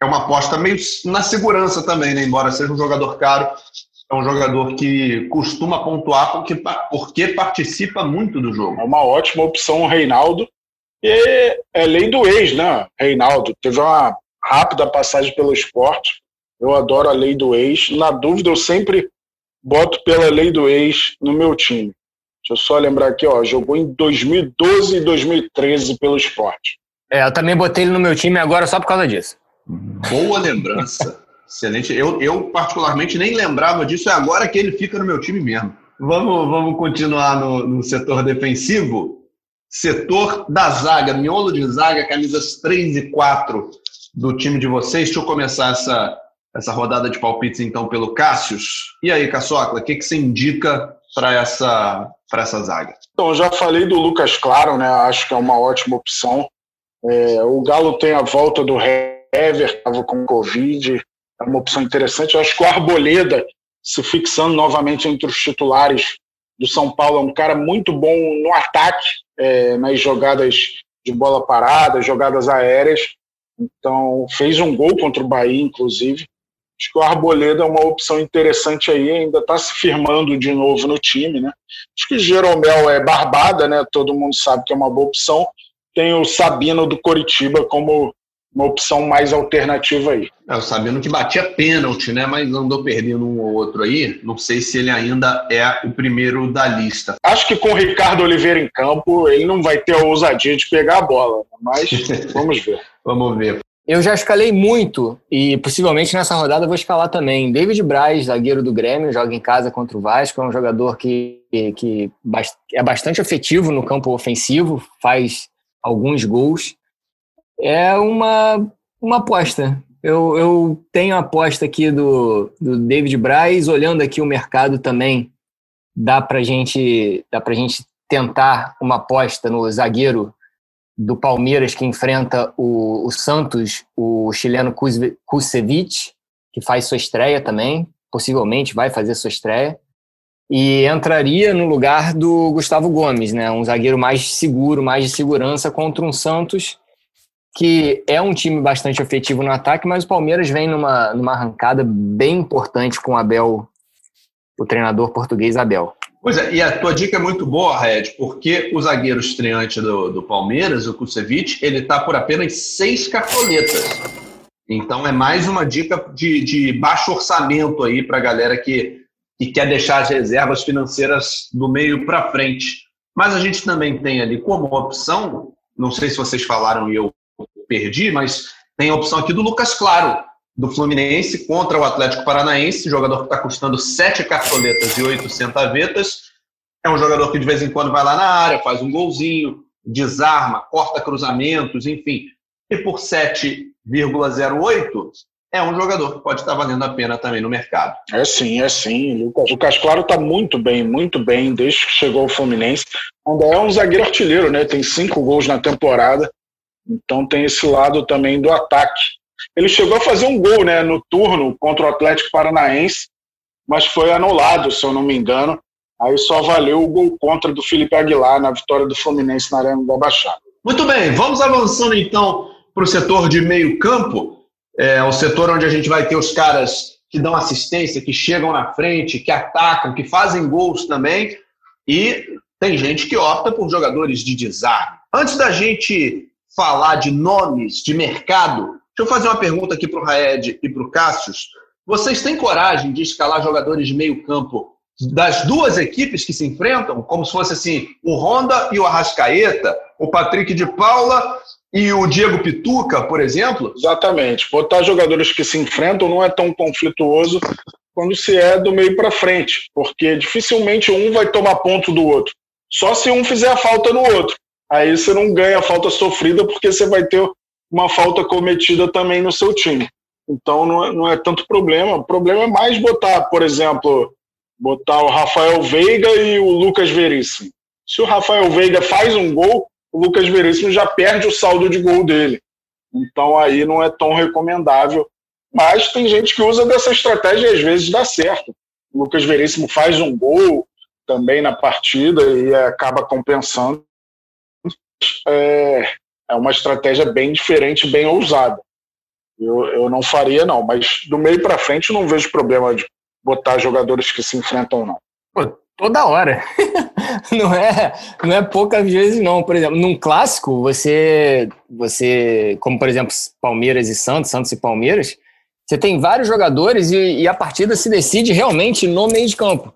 é uma aposta meio na segurança também, né? embora seja um jogador caro, é um jogador que costuma pontuar porque, porque participa muito do jogo. É uma ótima opção o Reinaldo. E é lei do ex, né? Reinaldo teve uma rápida passagem pelo esporte. Eu adoro a lei do ex. Na dúvida, eu sempre boto pela lei do ex no meu time. Deixa eu só lembrar aqui, ó, jogou em 2012 e 2013 pelo esporte. É, eu também botei ele no meu time agora só por causa disso. Boa lembrança. Excelente. Eu, eu, particularmente, nem lembrava disso, é agora que ele fica no meu time mesmo. Vamos, vamos continuar no, no setor defensivo. Setor da zaga, miolo de zaga, camisas 3 e 4 do time de vocês. Deixa eu começar essa, essa rodada de palpites, então, pelo Cássius. E aí, Caçocla, o que, que você indica para essa, essa zaga? Então, já falei do Lucas Claro, né? Acho que é uma ótima opção. É, o Galo tem a volta do Hever, estava com Covid, é uma opção interessante. Eu acho que o Arboleda, se fixando novamente entre os titulares do São Paulo, é um cara muito bom no ataque, é, nas jogadas de bola parada, jogadas aéreas. Então, fez um gol contra o Bahia, inclusive. Acho que o Arboleda é uma opção interessante aí, ainda está se firmando de novo no time, né? Acho que o Jeromel é barbada, né? Todo mundo sabe que é uma boa opção. Tem o Sabino do Coritiba como uma opção mais alternativa aí. É, o Sabino que batia pênalti, né? Mas andou perdendo um ou outro aí. Não sei se ele ainda é o primeiro da lista. Acho que com o Ricardo Oliveira em campo, ele não vai ter a ousadia de pegar a bola, mas vamos ver. vamos ver. Eu já escalei muito e possivelmente nessa rodada vou escalar também. David Braz, zagueiro do Grêmio, joga em casa contra o Vasco, é um jogador que, que é bastante efetivo no campo ofensivo, faz alguns gols. É uma, uma aposta. Eu, eu tenho a aposta aqui do, do David Braz, olhando aqui o mercado também, dá para gente, dá gente tentar uma aposta no zagueiro do Palmeiras que enfrenta o, o Santos, o chileno Kusevich, que faz sua estreia também, possivelmente vai fazer sua estreia, e entraria no lugar do Gustavo Gomes, né, um zagueiro mais seguro, mais de segurança contra um Santos que é um time bastante efetivo no ataque, mas o Palmeiras vem numa, numa arrancada bem importante com o Abel, o treinador português Abel. Pois é, e a tua dica é muito boa, Red, porque o zagueiro estreante do, do Palmeiras, o Kusevich, ele está por apenas seis cartoletas. Então é mais uma dica de, de baixo orçamento aí para a galera que, que quer deixar as reservas financeiras do meio para frente. Mas a gente também tem ali como opção, não sei se vocês falaram e eu perdi, mas tem a opção aqui do Lucas Claro, do Fluminense contra o Atlético Paranaense, jogador que está custando sete cartoletas e oito centavetas. É um jogador que de vez em quando vai lá na área, faz um golzinho, desarma, corta cruzamentos, enfim. E por 7,08 é um jogador que pode estar valendo a pena também no mercado. É sim, é sim. O Lucas Claro está muito bem, muito bem desde que chegou ao Fluminense. Ainda é um zagueiro artilheiro, né? Tem cinco gols na temporada. Então tem esse lado também do ataque. Ele chegou a fazer um gol né, no turno contra o Atlético Paranaense, mas foi anulado, se eu não me engano. Aí só valeu o gol contra do Felipe Aguilar na vitória do Fluminense na Arena da Baixada. Muito bem, vamos avançando então para o setor de meio campo, é o setor onde a gente vai ter os caras que dão assistência, que chegam na frente, que atacam, que fazem gols também, e tem gente que opta por jogadores de desarme. Antes da gente falar de nomes de mercado, deixa eu fazer uma pergunta aqui para o Raed e para o Cássius. Vocês têm coragem de escalar jogadores de meio campo das duas equipes que se enfrentam, como se fosse assim, o Honda e o Arrascaeta, o Patrick de Paula e o Diego Pituca, por exemplo? Exatamente. Botar jogadores que se enfrentam não é tão conflituoso quando se é do meio para frente, porque dificilmente um vai tomar ponto do outro. Só se um fizer a falta no outro aí você não ganha a falta sofrida porque você vai ter uma falta cometida também no seu time. Então não é, não é tanto problema. O problema é mais botar, por exemplo, botar o Rafael Veiga e o Lucas Veríssimo. Se o Rafael Veiga faz um gol, o Lucas Veríssimo já perde o saldo de gol dele. Então aí não é tão recomendável. Mas tem gente que usa dessa estratégia e às vezes dá certo. O Lucas Veríssimo faz um gol também na partida e acaba compensando é, é uma estratégia bem diferente, bem ousada. Eu, eu não faria, não, mas do meio para frente não vejo problema de botar jogadores que se enfrentam, não. Pô, toda hora. não é, não é poucas vezes, não. Por exemplo, num clássico, você, você, como por exemplo Palmeiras e Santos, Santos e Palmeiras, você tem vários jogadores e, e a partida se decide realmente no meio de campo.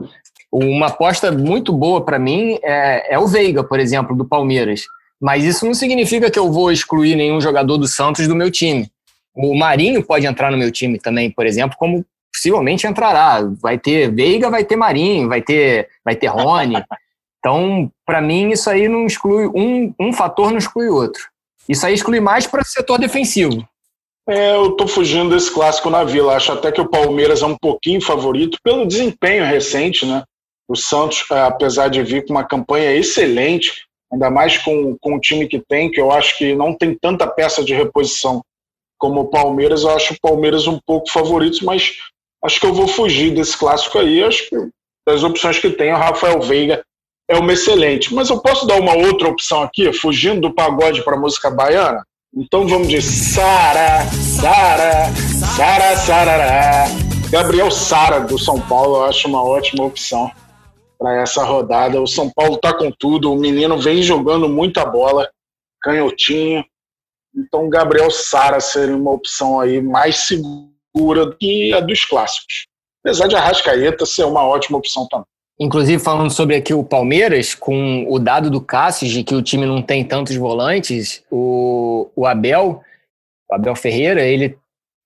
Uma aposta muito boa para mim é, é o Veiga, por exemplo, do Palmeiras. Mas isso não significa que eu vou excluir nenhum jogador do Santos do meu time. O Marinho pode entrar no meu time também, por exemplo, como possivelmente entrará. Vai ter Veiga, vai ter Marinho, vai ter, vai ter Rony. Então, para mim, isso aí não exclui um, um fator não exclui outro. Isso aí exclui mais para o setor defensivo. É, eu estou fugindo desse clássico na Vila. Acho até que o Palmeiras é um pouquinho favorito pelo desempenho recente, né? O Santos, é, apesar de vir com uma campanha excelente, ainda mais com, com o time que tem, que eu acho que não tem tanta peça de reposição como o Palmeiras, eu acho o Palmeiras um pouco favorito, mas acho que eu vou fugir desse clássico aí. Acho que das opções que tem, o Rafael Veiga é uma excelente. Mas eu posso dar uma outra opção aqui, fugindo do pagode para música baiana? Então vamos de Sara, Sara, Sara, Sarará. Gabriel Sara, do São Paulo, eu acho uma ótima opção para essa rodada. O São Paulo está com tudo, o menino vem jogando muita bola, canhotinho. Então, Gabriel Sara seria uma opção aí mais segura do que a dos clássicos. Apesar de Arrascaeta ser uma ótima opção também. Inclusive, falando sobre aqui o Palmeiras, com o dado do Cássio de que o time não tem tantos volantes, o, o Abel o Abel Ferreira, ele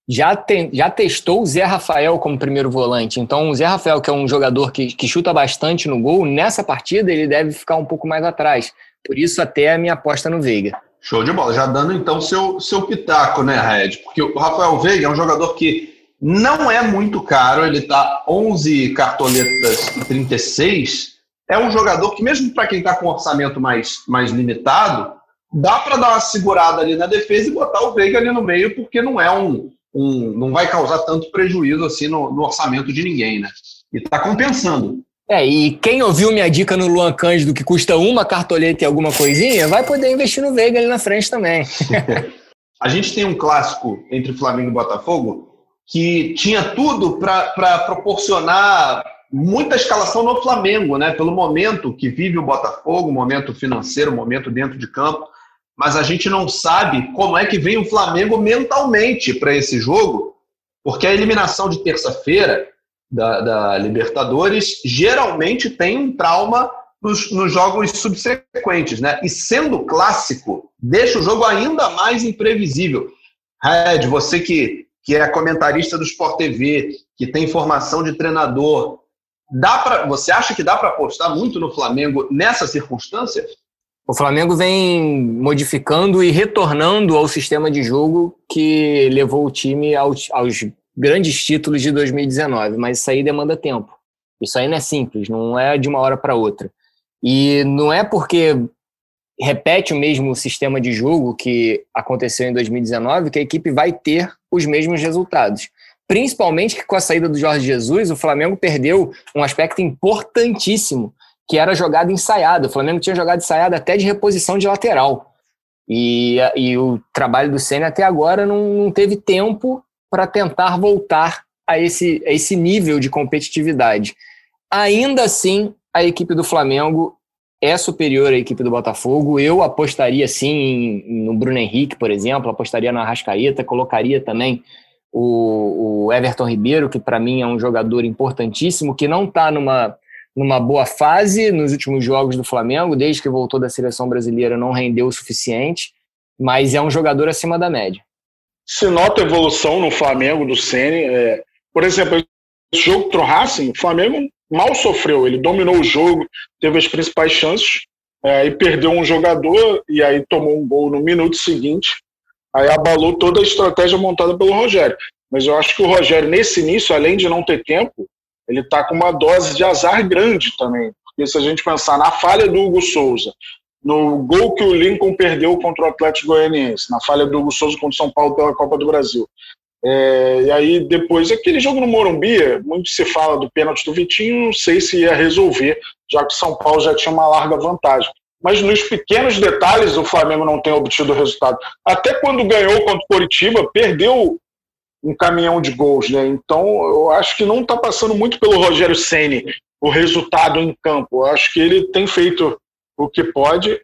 já, já testou o Zé Rafael como primeiro volante. Então, o Zé Rafael, que é um jogador que, que chuta bastante no gol, nessa partida ele deve ficar um pouco mais atrás. Por isso, até a minha aposta no Veiga. Show de bola. Já dando então seu, seu pitaco, né, Red? Porque o Rafael Veiga é um jogador que não é muito caro, ele tá 11 cartoletas e 36. É um jogador que, mesmo para quem está com orçamento mais, mais limitado, dá para dar uma segurada ali na defesa e botar o Veiga ali no meio, porque não é um, um não vai causar tanto prejuízo assim no, no orçamento de ninguém, né? E está compensando. É, e quem ouviu minha dica no Luan Cândido, que custa uma cartoleta e alguma coisinha, vai poder investir no Veiga ali na frente também. a gente tem um clássico entre Flamengo e Botafogo que tinha tudo para proporcionar muita escalação no Flamengo, né? Pelo momento que vive o Botafogo, momento financeiro, momento dentro de campo mas a gente não sabe como é que vem o Flamengo mentalmente para esse jogo, porque a eliminação de terça-feira da, da, Libertadores geralmente tem um trauma nos, nos, jogos subsequentes, né? E sendo clássico, deixa o jogo ainda mais imprevisível. Red, você que, que é comentarista do Sport TV, que tem formação de treinador, dá para você acha que dá para apostar muito no Flamengo nessa circunstância? O Flamengo vem modificando e retornando ao sistema de jogo que levou o time aos, aos grandes títulos de 2019, mas isso aí demanda tempo. Isso aí não é simples, não é de uma hora para outra. E não é porque repete o mesmo sistema de jogo que aconteceu em 2019 que a equipe vai ter os mesmos resultados. Principalmente que com a saída do Jorge Jesus, o Flamengo perdeu um aspecto importantíssimo, que era jogada ensaiada. O Flamengo tinha jogado ensaiada até de reposição de lateral. E, e o trabalho do Senna até agora não, não teve tempo para tentar voltar a esse, a esse nível de competitividade. Ainda assim, a equipe do Flamengo é superior à equipe do Botafogo. Eu apostaria sim no Bruno Henrique, por exemplo, apostaria na Rascaeta, colocaria também o, o Everton Ribeiro, que para mim é um jogador importantíssimo, que não está numa numa boa fase nos últimos jogos do Flamengo, desde que voltou da seleção brasileira não rendeu o suficiente, mas é um jogador acima da média. Se nota evolução no Flamengo do Ceni, é, por exemplo, esse jogo contra o Racing, o Flamengo mal sofreu, ele dominou o jogo, teve as principais chances, é, e perdeu um jogador e aí tomou um gol no minuto seguinte, aí abalou toda a estratégia montada pelo Rogério. Mas eu acho que o Rogério, nesse início, além de não ter tempo, ele está com uma dose de azar grande também. Porque se a gente pensar na falha do Hugo Souza, no gol que o Lincoln perdeu contra o Atlético Goianiense, na falha do Hugo Souza contra o São Paulo pela Copa do Brasil. É, e aí depois, aquele jogo no Morumbi, muito se fala do pênalti do Vitinho, não sei se ia resolver, já que o São Paulo já tinha uma larga vantagem. Mas nos pequenos detalhes o Flamengo não tem obtido o resultado. Até quando ganhou contra o Coritiba, perdeu um caminhão de gols, né? Então eu acho que não está passando muito pelo Rogério Ceni o resultado em campo. Eu acho que ele tem feito o que pode,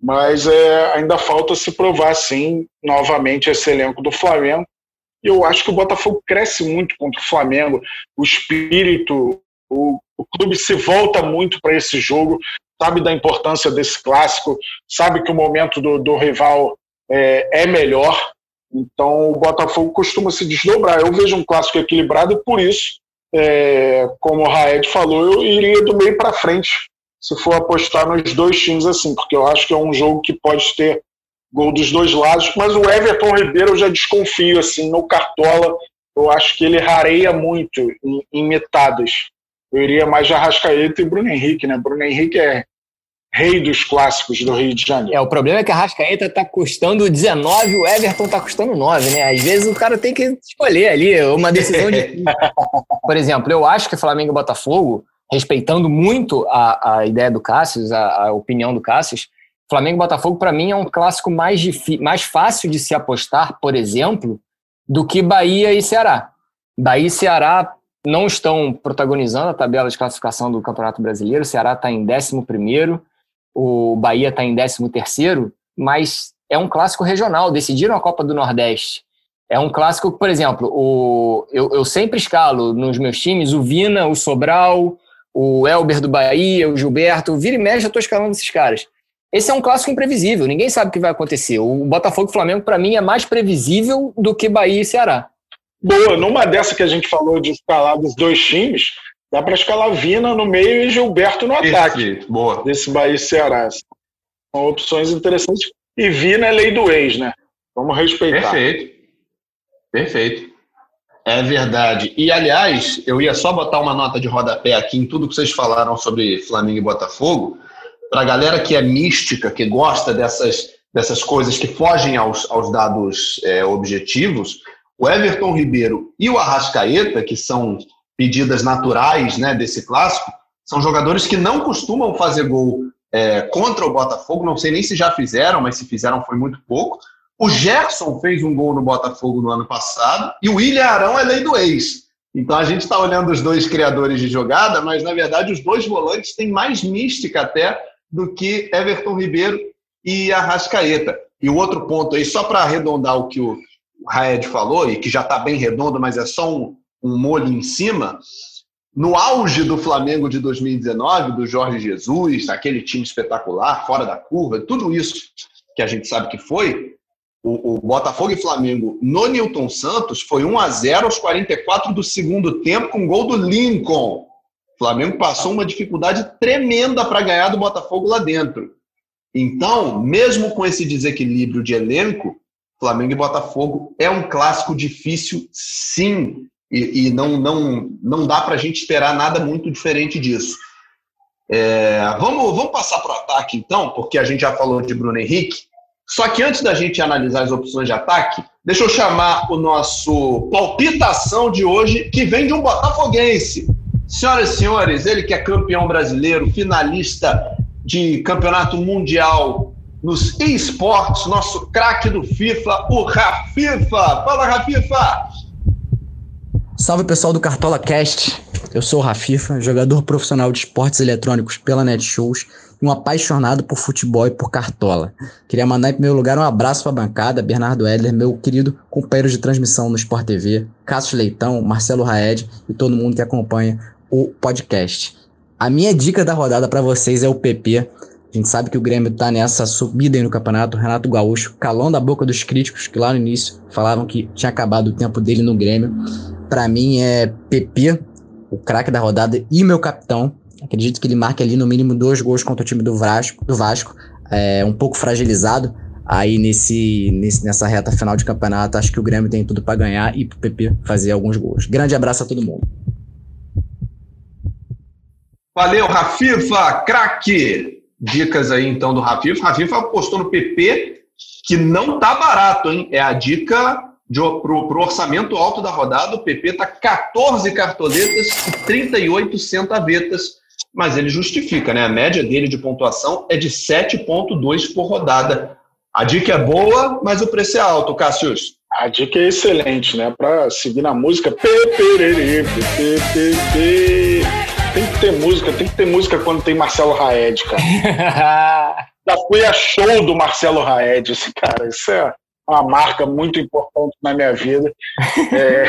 mas é, ainda falta se provar sim novamente esse elenco do Flamengo. E eu acho que o Botafogo cresce muito contra o Flamengo, o espírito, o, o clube se volta muito para esse jogo, sabe da importância desse clássico, sabe que o momento do, do rival é, é melhor então o Botafogo costuma se desdobrar. Eu vejo um clássico equilibrado e por isso, é, como o Raed falou, eu iria do meio para frente se for apostar nos dois times assim, porque eu acho que é um jogo que pode ter gol dos dois lados, mas o Everton Ribeiro eu já desconfio assim no Cartola, eu acho que ele rareia muito em, em metadas. Eu iria mais de Arrascaeta e Bruno Henrique, né? Bruno Henrique é rei dos clássicos do Rio de Janeiro. É, o problema é que a Rascaeta tá custando 19, o Everton tá custando 9, né? Às vezes o cara tem que escolher ali uma decisão de. Por exemplo, eu acho que Flamengo e Botafogo, respeitando muito a, a ideia do Cássio, a, a opinião do Cássio, Flamengo e Botafogo, para mim, é um clássico mais, mais fácil de se apostar, por exemplo, do que Bahia e Ceará. Bahia e Ceará não estão protagonizando a tabela de classificação do Campeonato Brasileiro. O Ceará está em 11 primeiro, o Bahia está em 13 terceiro, mas é um clássico regional, decidiram a Copa do Nordeste. É um clássico, por exemplo, o, eu, eu sempre escalo nos meus times o Vina, o Sobral, o Elber do Bahia, o Gilberto, o vira e mexe, eu estou escalando esses caras. esse é um clássico imprevisível, ninguém sabe o que vai acontecer. O Botafogo e Flamengo, para mim, é mais previsível do que Bahia e Ceará. Boa, numa dessa que a gente falou de escalar dos dois times, dá para escalar Vina no meio e Gilberto no ataque. boa. Desse Bahia e Ceará. São opções interessantes. E Vina é lei do ex, né? Vamos respeitar. Perfeito. Perfeito. É verdade. E, aliás, eu ia só botar uma nota de rodapé aqui em tudo que vocês falaram sobre Flamengo e Botafogo. Para a galera que é mística, que gosta dessas, dessas coisas que fogem aos, aos dados é, objetivos, o Everton Ribeiro e o Arrascaeta, que são pedidas naturais né, desse clássico, são jogadores que não costumam fazer gol é, contra o Botafogo. Não sei nem se já fizeram, mas se fizeram foi muito pouco. O Gerson fez um gol no Botafogo no ano passado e o William Arão é lei do ex. Então a gente está olhando os dois criadores de jogada, mas na verdade os dois volantes têm mais mística até do que Everton Ribeiro e Arrascaeta. E o outro ponto aí, só para arredondar o que o Raed falou, e que já está bem redondo, mas é só um, um molho em cima, no auge do Flamengo de 2019, do Jorge Jesus, aquele time espetacular, fora da curva, tudo isso que a gente sabe que foi, o, o, Botafogo e Flamengo no Newton Santos foi 1 a 0 aos 44 do segundo tempo com gol do Lincoln. O Flamengo passou uma dificuldade tremenda para ganhar do Botafogo lá dentro. Então, mesmo com esse desequilíbrio de elenco, Flamengo e Botafogo é um clássico difícil, sim, e, e não, não, não dá para a gente esperar nada muito diferente disso. É, vamos, vamos passar para o ataque, então, porque a gente já falou de Bruno Henrique. Só que antes da gente analisar as opções de ataque, deixa eu chamar o nosso palpitação de hoje, que vem de um botafoguense. Senhoras e senhores, ele que é campeão brasileiro, finalista de campeonato mundial nos esportes, nosso craque do FIFA, o Rafifa. Fala, Rafifa! Salve pessoal do Cartola Cast. Eu sou o Rafifa, jogador profissional de esportes eletrônicos pela Netshows e um apaixonado por futebol e por cartola. Queria mandar em primeiro lugar um abraço para a bancada, Bernardo Edler, meu querido companheiro de transmissão no Sport TV, Cássio Leitão, Marcelo Raed e todo mundo que acompanha o podcast. A minha dica da rodada para vocês é o PP. A gente sabe que o Grêmio tá nessa subida aí no campeonato. Renato Gaúcho, calão da boca dos críticos que lá no início falavam que tinha acabado o tempo dele no Grêmio. Para mim é PP, o craque da rodada e meu capitão. Acredito que ele marque ali no mínimo dois gols contra o time do Vasco, do Vasco é, um pouco fragilizado aí nesse, nesse, nessa reta final de campeonato. Acho que o Grêmio tem tudo para ganhar e pro PP fazer alguns gols. Grande abraço a todo mundo. Valeu, Rafifa, craque! Dicas aí então do Rafifa. Rafifa apostou no PP, que não tá barato, hein? É a dica para o orçamento alto da rodada. O PP tá 14 cartoletas e 38 centavetas mas ele justifica, né? A média dele de pontuação é de 7,2 por rodada. A dica é boa, mas o preço é alto, Cassius. A dica é excelente, né? Para seguir na música. Tem que ter música, tem que ter música quando tem Marcelo Raed, cara. Já fui a show do Marcelo Raed, esse cara. Isso é uma marca muito importante na minha vida. É...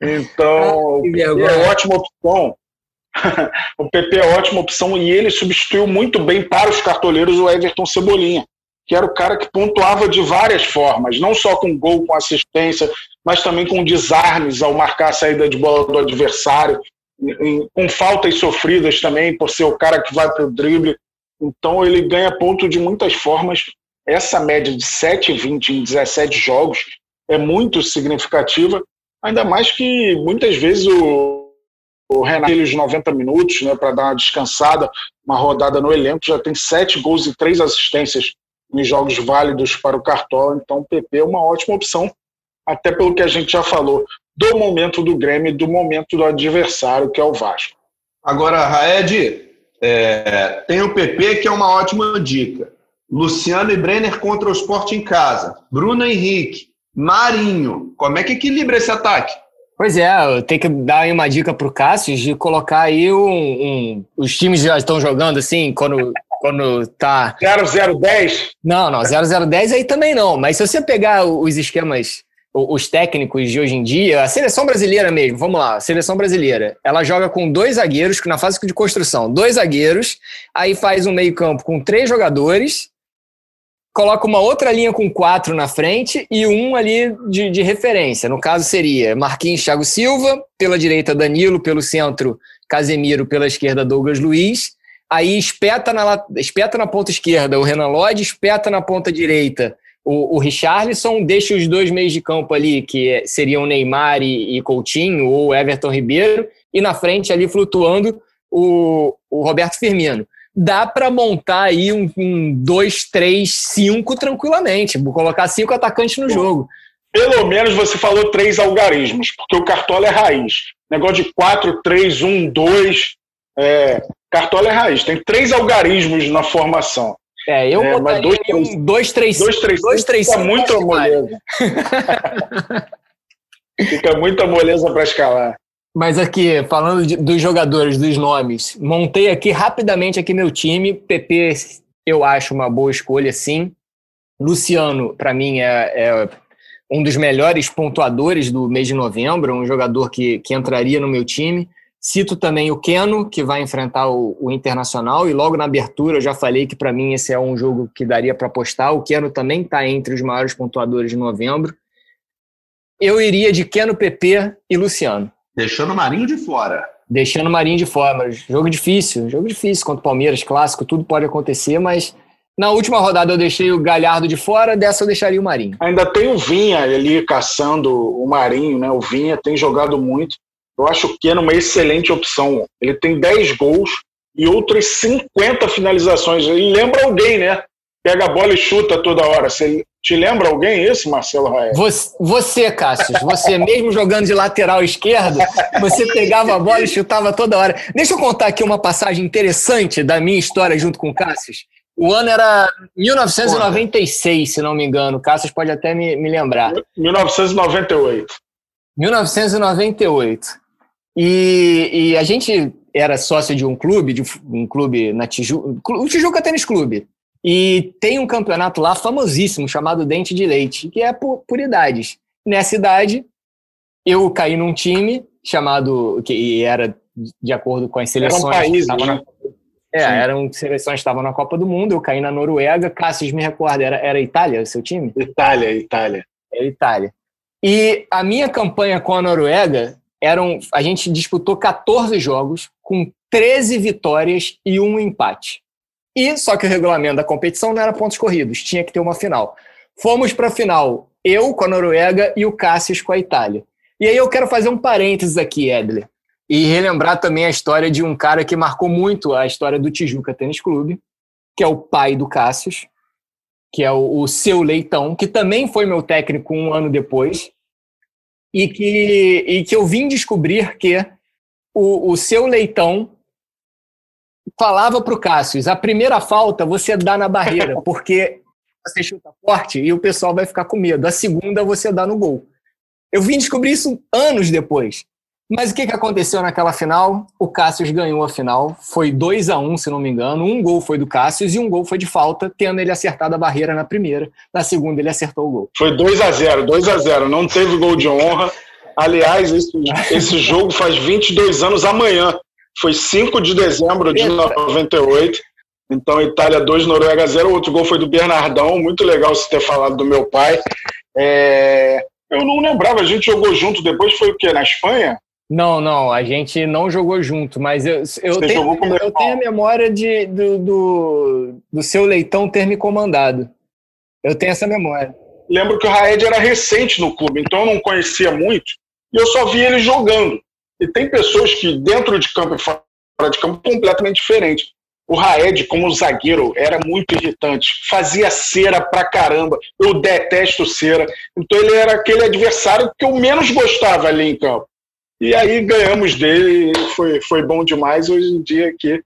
então, é ótima opção o PP é ótima opção e ele substituiu muito bem para os cartoleiros o Everton Cebolinha, que era o cara que pontuava de várias formas, não só com gol, com assistência, mas também com desarmes ao marcar a saída de bola do adversário, com faltas sofridas também, por ser o cara que vai para o drible. Então ele ganha ponto de muitas formas. Essa média de 7,20 em 17 jogos é muito significativa, ainda mais que muitas vezes o, o Renato, aqueles 90 minutos, né, para dar uma descansada, uma rodada no elenco, já tem sete gols e três assistências em jogos válidos para o Cartola, então o PP é uma ótima opção, até pelo que a gente já falou, do momento do Grêmio e do momento do adversário, que é o Vasco. Agora, Raed, é, tem o PP, que é uma ótima dica. Luciano e Brenner contra o Sport em casa. Bruno Henrique, Marinho. Como é que equilibra esse ataque? Pois é, eu tenho que dar aí uma dica pro Cássio de colocar aí um, um, Os times já estão jogando assim, quando, quando tá. 0010? Não, não, 0010 aí também não. Mas se você pegar os esquemas os técnicos de hoje em dia, a seleção brasileira mesmo, vamos lá, a seleção brasileira, ela joga com dois zagueiros, na fase de construção, dois zagueiros, aí faz um meio-campo com três jogadores, coloca uma outra linha com quatro na frente e um ali de, de referência. No caso seria Marquinhos Thiago Silva, pela direita Danilo, pelo centro Casemiro, pela esquerda Douglas Luiz. Aí espeta na, espeta na ponta esquerda o Renan Lodge, espeta na ponta direita o, o Richarlison deixa os dois meios de campo ali, que seriam Neymar e, e Coutinho, ou Everton Ribeiro, e na frente ali flutuando o, o Roberto Firmino. Dá para montar aí um, um 2, 3, 5 tranquilamente, vou colocar cinco atacantes no jogo. Pelo menos você falou três algarismos, porque o Cartola é raiz. Negócio de 4, 3, 1, 2. É, Cartola é raiz. Tem três algarismos na formação. É, eu é, botaria dois, um 2, 3, 5. 2, 3, 2, 3, fica muita moleza. fica muita moleza para escalar. Mas aqui, falando de, dos jogadores, dos nomes, montei aqui rapidamente aqui meu time. PP, eu acho uma boa escolha, sim. Luciano, para mim, é, é, um dos melhores pontuadores do mês de novembro, um jogador que, que entraria no meu time. Cito também o Keno, que vai enfrentar o, o Internacional, e logo na abertura eu já falei que para mim esse é um jogo que daria para apostar. O Keno também está entre os maiores pontuadores de novembro. Eu iria de Keno, PP e Luciano. Deixando o Marinho de fora. Deixando o Marinho de fora, mas jogo difícil, jogo difícil contra o Palmeiras, clássico, tudo pode acontecer, mas na última rodada eu deixei o Galhardo de fora, dessa eu deixaria o Marinho. Ainda tem o Vinha ali caçando o Marinho, né? O Vinha tem jogado muito. Eu acho o Keno uma excelente opção. Ele tem 10 gols e outras 50 finalizações. Ele lembra alguém, né? Pega a bola e chuta toda hora. Você te lembra alguém esse, Marcelo Rael? Você, você Cássio, você mesmo jogando de lateral esquerdo, você pegava a bola e chutava toda hora. Deixa eu contar aqui uma passagem interessante da minha história junto com o Cássio. O ano era 1996, Porra. se não me engano. O Cássio pode até me, me lembrar. 1998. 1998. E, e, a gente era sócio de um clube, de um clube na Tijuca, o Tijuca Tênis Clube. E tem um campeonato lá famosíssimo chamado Dente de Leite, que é por, por idades. Nessa idade, eu caí num time chamado, que era de acordo com as seleções. Era um país, na, né? é, Sim. eram seleções que estavam na Copa do Mundo, eu caí na Noruega. Cássio, me recorda, era, era Itália o seu time? Itália, Itália. Era Itália. E a minha campanha com a Noruega eram. A gente disputou 14 jogos com 13 vitórias e um empate. E só que o regulamento da competição não era pontos corridos, tinha que ter uma final. Fomos para a final, eu com a Noruega e o Cassius com a Itália. E aí eu quero fazer um parênteses aqui, Edler, e relembrar também a história de um cara que marcou muito a história do Tijuca Tênis Clube, que é o pai do Cassius, que é o, o seu Leitão, que também foi meu técnico um ano depois, e que, e que eu vim descobrir que o, o seu Leitão falava para o Cássio: a primeira falta você dá na barreira, porque você chuta forte e o pessoal vai ficar com medo. A segunda você dá no gol. Eu vim descobrir isso anos depois. Mas o que, que aconteceu naquela final? O Cássio ganhou a final. Foi 2 a 1 um, se não me engano. Um gol foi do Cássio e um gol foi de falta, tendo ele acertado a barreira na primeira. Na segunda, ele acertou o gol. Foi 2 a 0 2 a 0 Não teve gol de honra. Aliás, esse, esse jogo faz 22 anos amanhã. Foi 5 de dezembro de 98. Então, Itália 2, Noruega 0. O outro gol foi do Bernardão. Muito legal você ter falado do meu pai. É... Eu não lembrava, a gente jogou junto depois, foi o quê? Na Espanha? Não, não, a gente não jogou junto, mas eu, eu, tenho, eu tenho a memória de, do, do, do, seu leitão ter me comandado. Eu tenho essa memória. Lembro que o Raed era recente no clube, então eu não conhecia muito, e eu só via ele jogando. E tem pessoas que dentro de campo e fora de campo completamente diferentes. O Raed, como zagueiro, era muito irritante. Fazia cera pra caramba. Eu detesto cera. Então ele era aquele adversário que eu menos gostava ali em campo. E aí ganhamos dele, foi, foi bom demais. Hoje em dia aqui,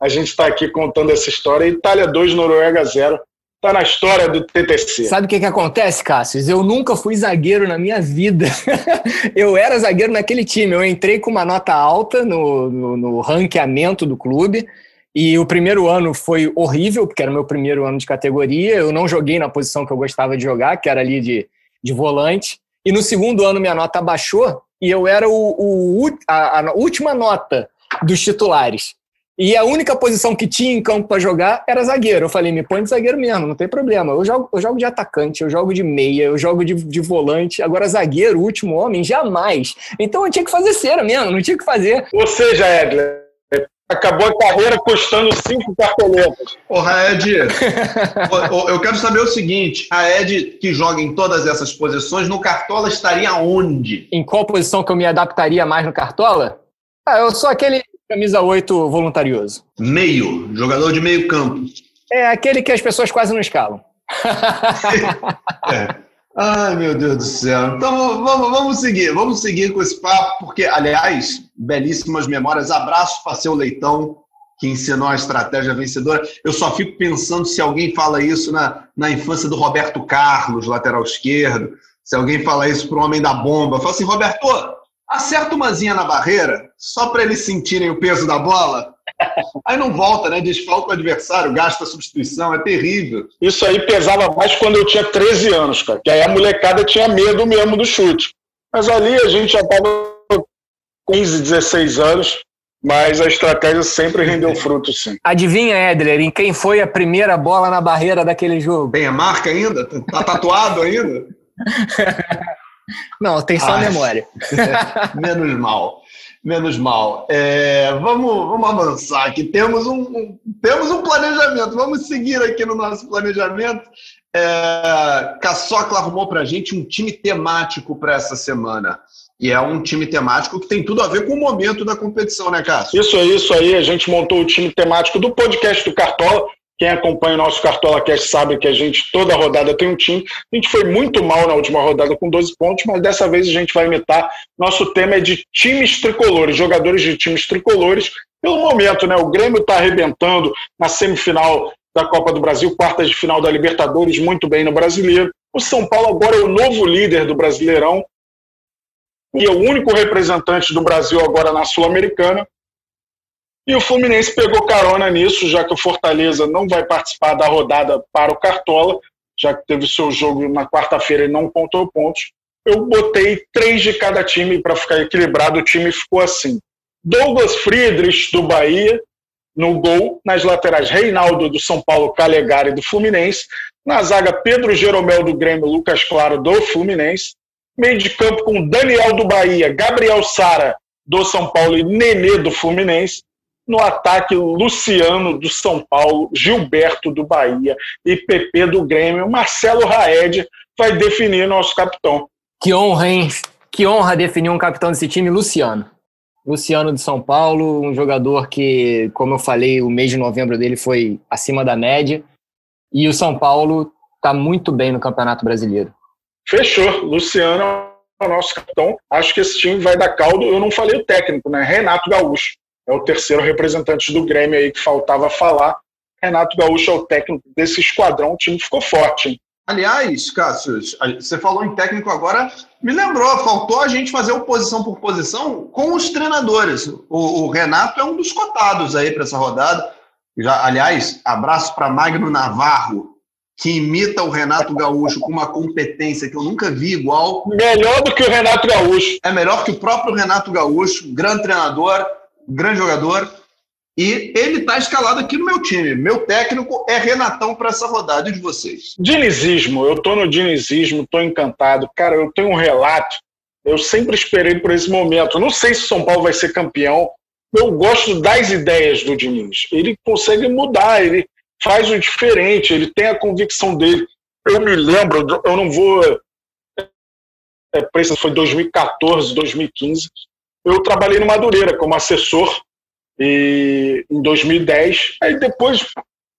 a gente está aqui contando essa história. Itália 2, Noruega 0. Está na história do TTC. Sabe o que, que acontece, Cássio? Eu nunca fui zagueiro na minha vida. eu era zagueiro naquele time. Eu entrei com uma nota alta no, no, no ranqueamento do clube. E o primeiro ano foi horrível, porque era o meu primeiro ano de categoria. Eu não joguei na posição que eu gostava de jogar, que era ali de, de volante. e no segundo ano minha nota baixou e eu era o, o a, a última nota dos titulares. E a única posição que tinha em campo para jogar era zagueiro. Eu falei, me põe de zagueiro mesmo, não tem problema. Eu jogo, eu jogo de atacante, eu jogo de meia, eu jogo de, de volante. Agora, zagueiro, último homem, jamais. Então eu tinha que fazer cera mesmo, não tinha que fazer. Ou seja, Edler, acabou a carreira custando cinco cartoletas. Porra, Ed, eu quero saber o seguinte: a Ed, que joga em todas essas posições, no Cartola estaria onde? Em qual posição que eu me adaptaria mais no Cartola? Ah, eu sou aquele Camisa 8 voluntarioso. Meio, jogador de meio campo. É aquele que as pessoas quase não escalam. é. Ai, meu Deus do céu. Então vamos, vamos seguir, vamos seguir com esse papo, porque, aliás, belíssimas memórias. Abraço para seu leitão que ensinou a estratégia vencedora. Eu só fico pensando se alguém fala isso na, na infância do Roberto Carlos, lateral esquerdo, se alguém fala isso para o homem da bomba. Fala assim, Roberto, acerta umazinha na barreira, só para eles sentirem o peso da bola. Aí não volta, né? Desfalca o adversário, gasta a substituição, é terrível. Isso aí pesava mais quando eu tinha 13 anos, cara, que aí a molecada tinha medo mesmo do chute. Mas ali a gente já estava com 15, 16 anos, mas a estratégia sempre rendeu fruto, sim. Adivinha, Edler, em quem foi a primeira bola na barreira daquele jogo? Tem a marca ainda? Tá tatuado ainda? Não, tem só Ai, memória. menos mal. Menos mal. É, vamos, vamos avançar aqui. Temos um, um, temos um planejamento. Vamos seguir aqui no nosso planejamento. É, Caçocla arrumou para a gente um time temático para essa semana. E é um time temático que tem tudo a ver com o momento da competição, né, Cássio? Isso aí, isso aí. A gente montou o time temático do podcast do Cartola quem acompanha o nosso Cartola Cast sabe que a gente, toda rodada, tem um time. A gente foi muito mal na última rodada com 12 pontos, mas dessa vez a gente vai imitar. Nosso tema é de times tricolores, jogadores de times tricolores. Pelo momento, né? O Grêmio está arrebentando na semifinal da Copa do Brasil, quartas de final da Libertadores, muito bem no brasileiro. O São Paulo agora é o novo líder do Brasileirão e é o único representante do Brasil agora na Sul-Americana. E o Fluminense pegou carona nisso, já que o Fortaleza não vai participar da rodada para o Cartola, já que teve seu jogo na quarta-feira e não contou pontos. Eu botei três de cada time para ficar equilibrado. O time ficou assim: Douglas Friedrich, do Bahia, no gol. Nas laterais, Reinaldo, do São Paulo, Calegari, do Fluminense. Na zaga, Pedro Jeromel, do Grêmio, Lucas Claro, do Fluminense. Meio de campo com Daniel, do Bahia, Gabriel Sara, do São Paulo e Nenê, do Fluminense no ataque Luciano do São Paulo, Gilberto do Bahia e PP do Grêmio. Marcelo Raed vai definir nosso capitão. Que honra, hein? Que honra definir um capitão desse time, Luciano. Luciano de São Paulo, um jogador que, como eu falei, o mês de novembro dele foi acima da média. E o São Paulo está muito bem no Campeonato Brasileiro. Fechou. Luciano é o nosso capitão. Acho que esse time vai dar caldo. Eu não falei o técnico, né? Renato Gaúcho é o terceiro representante do Grêmio aí que faltava falar. Renato Gaúcho é o técnico desse esquadrão, o time ficou forte, hein? Aliás, Cássio, você falou em técnico agora, me lembrou, faltou a gente fazer oposição por posição com os treinadores. O, o Renato é um dos cotados aí para essa rodada. Já, aliás, abraço para Magno Navarro, que imita o Renato Gaúcho com uma competência que eu nunca vi igual. Melhor do que o Renato Gaúcho. É melhor que o próprio Renato Gaúcho, grande treinador grande jogador. E ele está escalado aqui no meu time. Meu técnico é Renatão para essa rodada de vocês. Dinizismo, eu estou no dinizismo, estou encantado. Cara, eu tenho um relato. Eu sempre esperei por esse momento. Não sei se São Paulo vai ser campeão. Eu gosto das ideias do Diniz. Ele consegue mudar, ele faz o diferente, ele tem a convicção dele. Eu me lembro, eu não vou. É, foi 2014, 2015 eu trabalhei no Madureira como assessor e, em 2010. Aí depois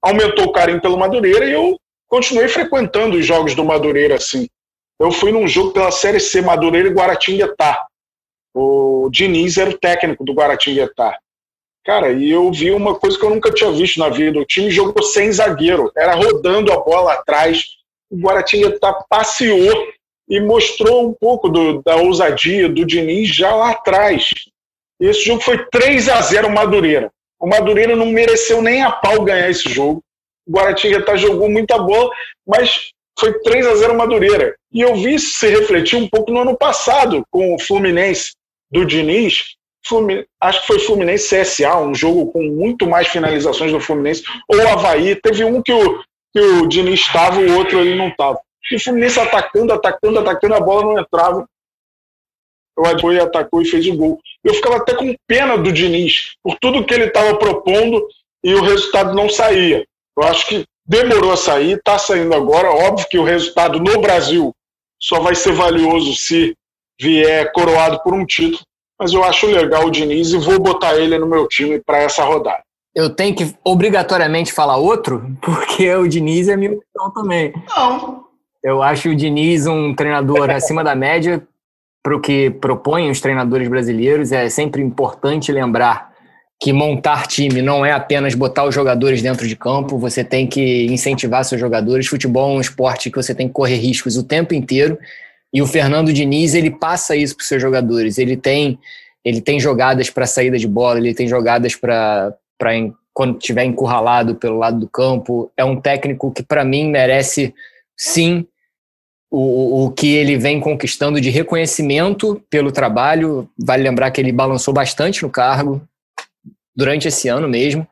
aumentou o carinho pelo Madureira e eu continuei frequentando os jogos do Madureira assim. Eu fui num jogo pela Série C Madureira e Guaratinguetá. O Diniz era o técnico do Guaratinguetá. Cara, e eu vi uma coisa que eu nunca tinha visto na vida. O time jogou sem zagueiro, era rodando a bola atrás. O Guaratinguetá passeou e mostrou um pouco do, da ousadia do Diniz já lá atrás. Esse jogo foi 3 a 0 Madureira. O Madureira não mereceu nem a pau ganhar esse jogo. O Guaratinguetá jogou muita bola, mas foi 3 a 0 Madureira. E eu vi isso se refletir um pouco no ano passado com o Fluminense do Diniz. Fluminense, acho que foi Fluminense CSA, um jogo com muito mais finalizações do Fluminense, ou Havaí. Teve um que o, que o Diniz estava, o outro ele não estava. E o Fluminense atacando, atacando, atacando, a bola não entrava. O Advoy atacou e fez o gol. Eu ficava até com pena do Diniz, por tudo que ele estava propondo e o resultado não saía. Eu acho que demorou a sair, está saindo agora. Óbvio que o resultado no Brasil só vai ser valioso se vier coroado por um título, mas eu acho legal o Diniz e vou botar ele no meu time para essa rodada. Eu tenho que obrigatoriamente falar outro, porque o Diniz é minha opção também. Não. Eu acho o Diniz um treinador acima da média para o que propõem os treinadores brasileiros. É sempre importante lembrar que montar time não é apenas botar os jogadores dentro de campo, você tem que incentivar seus jogadores. Futebol é um esporte que você tem que correr riscos o tempo inteiro. E o Fernando Diniz, ele passa isso para os seus jogadores. Ele tem, ele tem jogadas para saída de bola, ele tem jogadas para quando estiver encurralado pelo lado do campo. É um técnico que, para mim, merece sim o, o que ele vem conquistando de reconhecimento pelo trabalho. Vale lembrar que ele balançou bastante no cargo durante esse ano mesmo.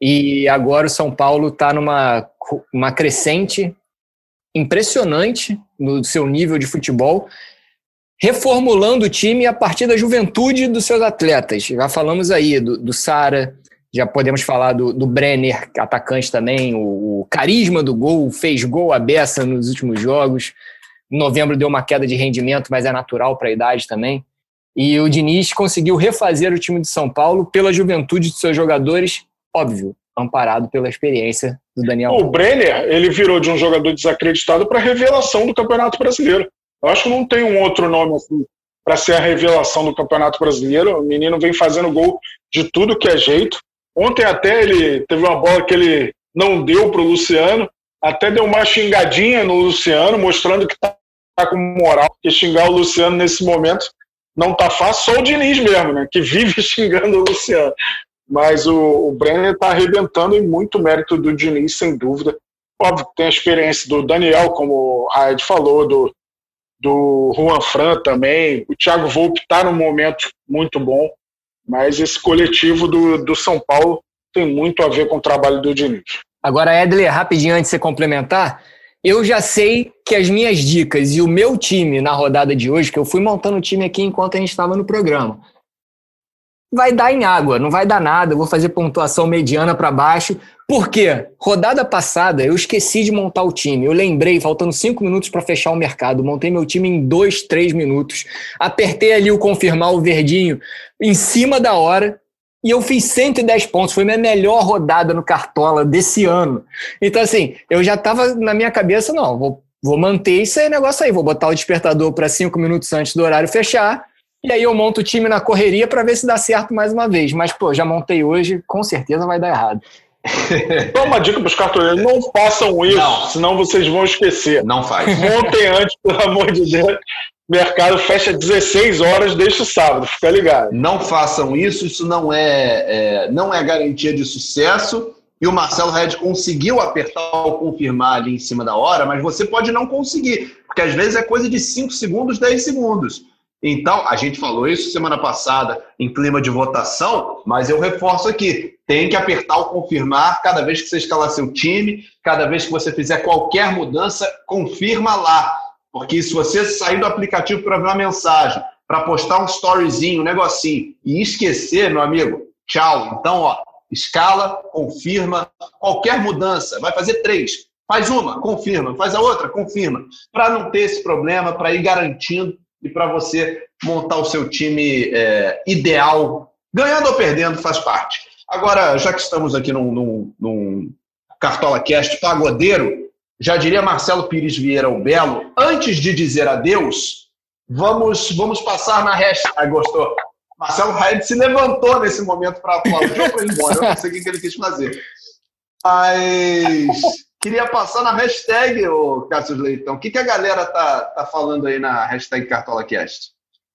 E agora o São Paulo está numa uma crescente impressionante no seu nível de futebol, reformulando o time a partir da juventude dos seus atletas. Já falamos aí do, do Sara, já podemos falar do, do Brenner, atacante também, o, o, carisma do gol, fez gol à beça nos últimos jogos. Em novembro deu uma queda de rendimento, mas é natural para a idade também. E o Diniz conseguiu refazer o time de São Paulo pela juventude de seus jogadores, óbvio, amparado pela experiência do Daniel. O Brenner, ele virou de um jogador desacreditado para revelação do Campeonato Brasileiro. Eu acho que não tem um outro nome assim para ser a revelação do Campeonato Brasileiro. O menino vem fazendo gol de tudo que é jeito. Ontem até ele teve uma bola que ele não deu para o Luciano, até deu uma xingadinha no Luciano, mostrando que está tá com moral, porque xingar o Luciano nesse momento não tá fácil, só o Diniz mesmo, né? Que vive xingando o Luciano. Mas o, o Brenner está arrebentando e muito mérito do Diniz, sem dúvida. Óbvio que tem a experiência do Daniel, como a Ed falou, do, do Juan Fran também. O Thiago Volpe está num momento muito bom, mas esse coletivo do, do São Paulo tem muito a ver com o trabalho do Diniz. Agora, Edler, rapidinho antes de você complementar, eu já sei que as minhas dicas e o meu time na rodada de hoje, que eu fui montando o time aqui enquanto a gente estava no programa, vai dar em água, não vai dar nada. Eu vou fazer pontuação mediana para baixo. Por quê? Rodada passada eu esqueci de montar o time. Eu lembrei, faltando cinco minutos para fechar o mercado. Montei meu time em dois, três minutos. Apertei ali o confirmar o verdinho em cima da hora e eu fiz 110 pontos. Foi minha melhor rodada no Cartola desse ano. Então, assim, eu já estava na minha cabeça, não, vou, vou manter esse negócio aí, vou botar o despertador para cinco minutos antes do horário fechar. E aí eu monto o time na correria para ver se dá certo mais uma vez. Mas, pô, já montei hoje, com certeza vai dar errado. Dá uma dica para os cartoleiros: não façam isso, não. senão vocês vão esquecer. Não faz. Montem antes, pelo amor de Deus mercado fecha 16 horas deste sábado, fica ligado. Não façam isso, isso não é, é, não é garantia de sucesso. E o Marcelo Red conseguiu apertar ou confirmar ali em cima da hora, mas você pode não conseguir, porque às vezes é coisa de 5 segundos, 10 segundos. Então, a gente falou isso semana passada em clima de votação, mas eu reforço aqui: tem que apertar o confirmar cada vez que você escalar seu time, cada vez que você fizer qualquer mudança, confirma lá porque se você sair do aplicativo para ver uma mensagem, para postar um storyzinho, um negocinho e esquecer, meu amigo, tchau. Então, ó, escala, confirma, qualquer mudança, vai fazer três. Faz uma, confirma, faz a outra, confirma. Para não ter esse problema, para ir garantindo e para você montar o seu time é, ideal, ganhando ou perdendo, faz parte. Agora, já que estamos aqui num, num, num Cartola Cast pagodeiro, já diria Marcelo Pires Vieira o Belo, antes de dizer adeus, vamos, vamos passar na hashtag. Gostou? Marcelo Raid se levantou nesse momento para foi embora, eu não sei o que ele quis fazer. Mas queria passar na hashtag, o Cássio Leitão. O que, que a galera tá, tá falando aí na hashtag CartolaCast?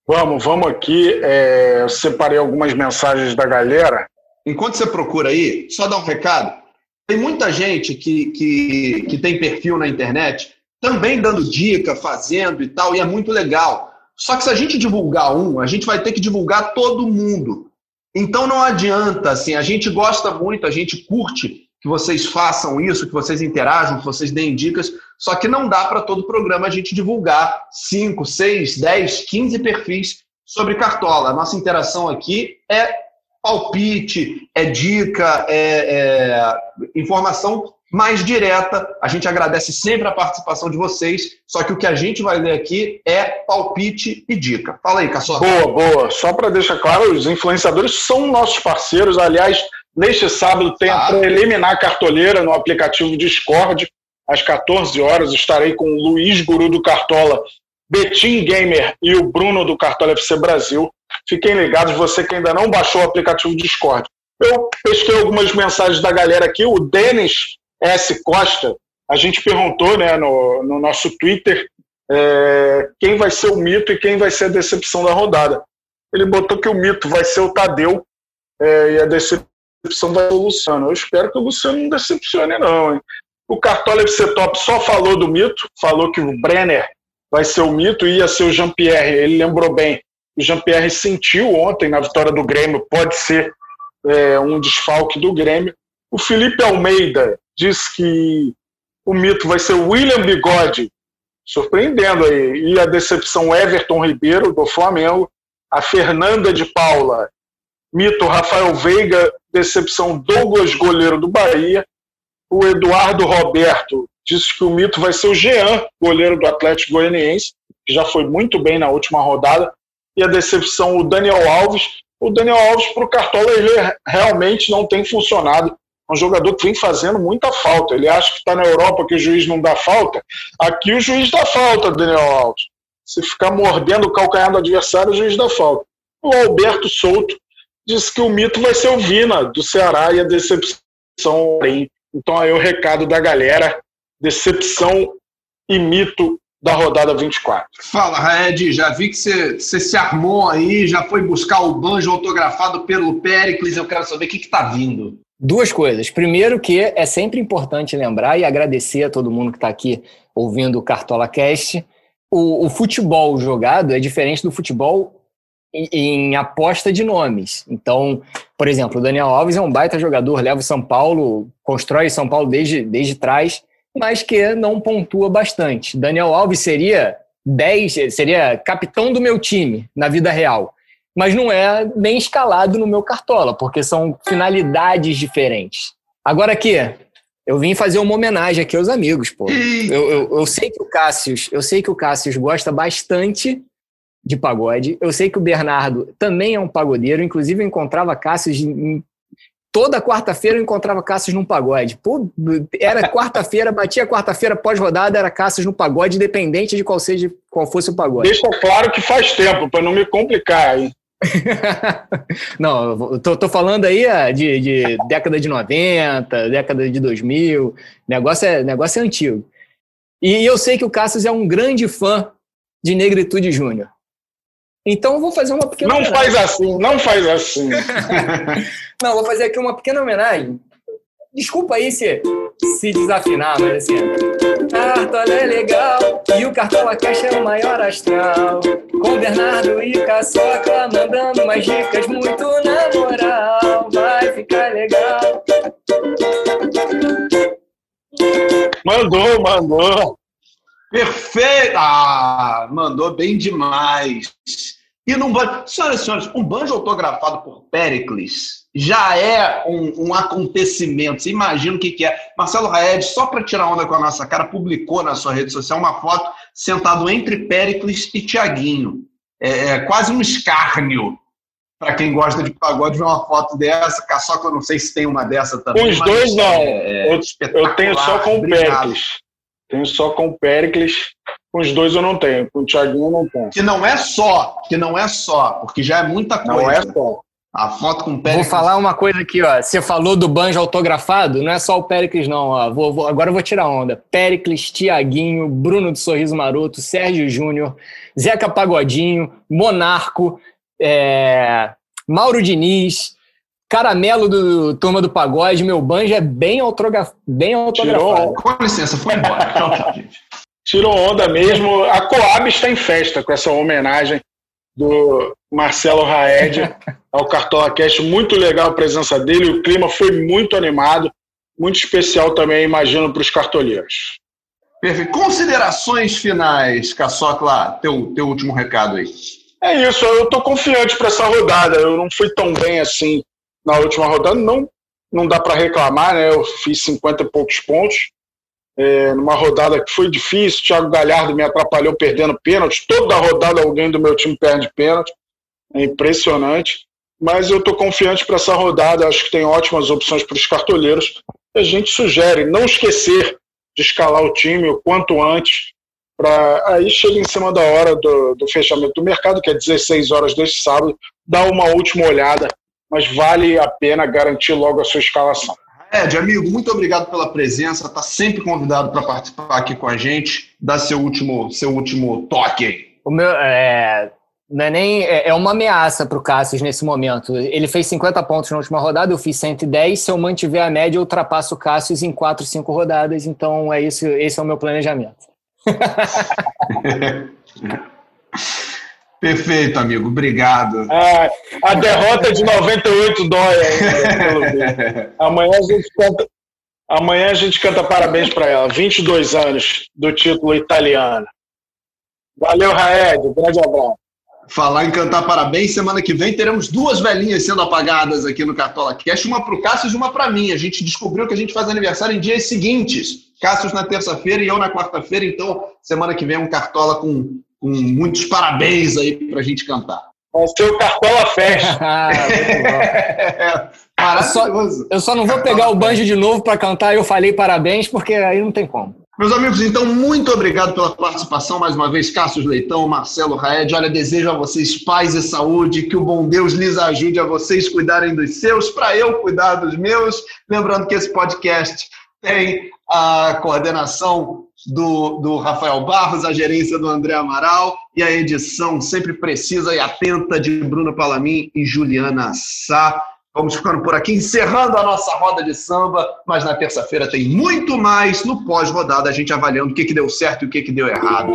Vamos, vamos aqui. É, eu separei algumas mensagens da galera. Enquanto você procura aí, só dar um recado. Tem muita gente que, que, que tem perfil na internet também dando dica, fazendo e tal, e é muito legal. Só que se a gente divulgar um, a gente vai ter que divulgar todo mundo. Então não adianta, assim, a gente gosta muito, a gente curte que vocês façam isso, que vocês interajam, que vocês deem dicas, só que não dá para todo programa a gente divulgar 5, 6, 10, 15 perfis sobre Cartola. A nossa interação aqui é palpite, é dica, é, é informação mais direta. A gente agradece sempre a participação de vocês, só que o que a gente vai ler aqui é palpite e dica. Fala aí, Caçola. Boa, boa. Só para deixar claro, os influenciadores são nossos parceiros. Aliás, neste sábado tem a preliminar cartoleira no aplicativo Discord. Às 14 horas estarei com o Luiz Guru do Cartola, Betim Gamer e o Bruno do Cartola FC Brasil. Fiquem ligados, você que ainda não baixou o aplicativo Discord. Eu pesquei algumas mensagens da galera aqui. O Denis S. Costa, a gente perguntou né, no, no nosso Twitter é, quem vai ser o mito e quem vai ser a decepção da rodada. Ele botou que o mito vai ser o Tadeu é, e a decepção vai ser o Luciano. Eu espero que o Luciano não decepcione, não. Hein? O Cartola FC Top só falou do mito, falou que o Brenner vai ser o mito e ia ser o Jean-Pierre. Ele lembrou bem. O Jean-Pierre sentiu ontem na vitória do Grêmio, pode ser é, um desfalque do Grêmio. O Felipe Almeida diz que o mito vai ser William Bigode, surpreendendo aí. E a decepção Everton Ribeiro, do Flamengo. A Fernanda de Paula, mito Rafael Veiga, decepção Douglas, goleiro do Bahia. O Eduardo Roberto disse que o mito vai ser o Jean, goleiro do Atlético Goianiense, que já foi muito bem na última rodada. E a decepção o Daniel Alves. O Daniel Alves, para o Cartola, ele realmente não tem funcionado um jogador que vem fazendo muita falta. Ele acha que está na Europa que o juiz não dá falta. Aqui o juiz dá falta, Daniel Alves. Se ficar mordendo o calcanhar do adversário, o juiz dá falta. O Alberto Souto disse que o mito vai ser o Vina, do Ceará, e a decepção. Então aí o recado da galera: decepção e mito da rodada 24. Fala, Raed, já vi que você se armou aí, já foi buscar o banjo autografado pelo Pericles, eu quero saber o que está vindo. Duas coisas. Primeiro, que é sempre importante lembrar e agradecer a todo mundo que está aqui ouvindo o Cartola Cast. O, o, futebol jogado é diferente do futebol em, em, aposta de nomes. Então, por exemplo, o Daniel Alves é um baita jogador, leva o São Paulo, constrói São Paulo desde, desde trás, mas que não pontua bastante. Daniel Alves seria 10, seria capitão do meu time na vida real mas não é nem escalado no meu cartola, porque são finalidades diferentes. Agora aqui, eu vim fazer uma homenagem aqui aos amigos, pô. Eu, eu, eu sei que o Cássius, eu sei que o Cássius gosta bastante de pagode. Eu sei que o Bernardo também é um pagodeiro, inclusive eu encontrava Cássius em, toda quarta-feira eu encontrava Cássius num pagode. Pô, era quarta-feira, batia quarta-feira pós-rodada, era Cássius no pagode, independente de qual seja qual fosse o pagode. Deixa claro que faz tempo, para não me complicar aí. Não, tô, tô falando aí ah, de, de, década de 90, década de 2000, negócio é, negócio é antigo. E eu sei que o Cassius é um grande fã de Negritude Júnior. Então eu vou fazer uma pequena Não homenagem. faz assim, não faz assim. não, vou fazer aqui uma pequena homenagem. Desculpa aí se, se desafinar, mas assim. Cartola é legal e o Cartola Cash é o maior astral. Com Bernardo e Caçoca mandando mais dicas muito na moral. Vai ficar legal. Mandou, mandou. Perfeito! Ah, mandou bem demais. E num banjo, senhoras e senhores, um banjo autografado por Pericles já é um, um acontecimento. Você imagina o que, que é. Marcelo Raed, só para tirar onda com a nossa cara, publicou na sua rede social uma foto sentado entre Pericles e Tiaguinho. É, é, quase um escárnio para quem gosta de pagode ver uma foto dessa. Caçoca, eu não sei se tem uma dessa também. Os dois não. É, é eu, eu, tenho só com o Pericles. Tenho só com o Pericles. Com os dois eu não tenho. Com o Thiaguinho eu não tenho. Que não é só, que não é só, porque já é muita coisa. Não é só. A foto com o Péricles. Vou falar uma coisa aqui, ó. Você falou do banjo autografado, não é só o Péricles, não. Ó. Vou, vou, agora eu vou tirar onda. Péricles, Tiaguinho, Bruno do Sorriso Maroto, Sérgio Júnior, Zeca Pagodinho, Monarco, é... Mauro Diniz, Caramelo do Turma do Pagode. Meu banjo é bem, autograf... bem autografado. Tirou. Com licença, foi embora. Tirou onda mesmo. A Coab está em festa com essa homenagem do Marcelo Raed ao Cartola Cast. Muito legal a presença dele, o clima foi muito animado, muito especial também, imagino, para os cartoleiros. Perfeito. Considerações finais, Caçocla, teu, teu último recado aí. É isso, eu estou confiante para essa rodada. Eu não fui tão bem assim na última rodada, não, não dá para reclamar, né? Eu fiz 50 e poucos pontos. É, numa rodada que foi difícil, Thiago Galhardo me atrapalhou perdendo pênalti. Toda rodada alguém do meu time perde pênalti. É impressionante. Mas eu estou confiante para essa rodada. Acho que tem ótimas opções para os cartoleiros. A gente sugere não esquecer de escalar o time o quanto antes, para aí chega em cima da hora do, do fechamento do mercado, que é 16 horas deste sábado, dar uma última olhada, mas vale a pena garantir logo a sua escalação. Ed, amigo, muito obrigado pela presença. Está sempre convidado para participar aqui com a gente. Dá seu último, seu último toque aí. O meu, é, não é nem é, é uma ameaça para o Cassius nesse momento. Ele fez 50 pontos na última rodada, eu fiz 110. Se eu mantiver a média, eu ultrapasso o Cassius em 4, 5 rodadas. Então é isso, esse é o meu planejamento. Perfeito, amigo. Obrigado. Ah, a derrota de 98 dói ainda. amanhã a gente canta, amanhã a gente canta parabéns para ela. 22 anos do título italiano. Valeu, Raed. Um grande abraço. Falar em cantar parabéns, semana que vem teremos duas velhinhas sendo apagadas aqui no Cartola Cash, uma para o Cássio e uma para mim. A gente descobriu que a gente faz aniversário em dias seguintes. Cássio na terça-feira e eu na quarta-feira, então semana que vem é um Cartola com, com muitos parabéns aí para a gente cantar. Vai ser o Cartola Fest. Ah, eu, só, eu só não vou pegar o banjo de novo para cantar eu falei parabéns, porque aí não tem como. Meus amigos, então, muito obrigado pela participação mais uma vez, Cássio Leitão, Marcelo Raed. Olha, desejo a vocês paz e saúde, que o bom Deus lhes ajude a vocês cuidarem dos seus, para eu cuidar dos meus. Lembrando que esse podcast tem a coordenação do, do Rafael Barros, a gerência do André Amaral e a edição sempre precisa e atenta de Bruno Palamin e Juliana Sá. Vamos ficando por aqui, encerrando a nossa roda de samba, mas na terça-feira tem muito mais no pós-rodada, a gente avaliando o que, que deu certo e o que, que deu errado.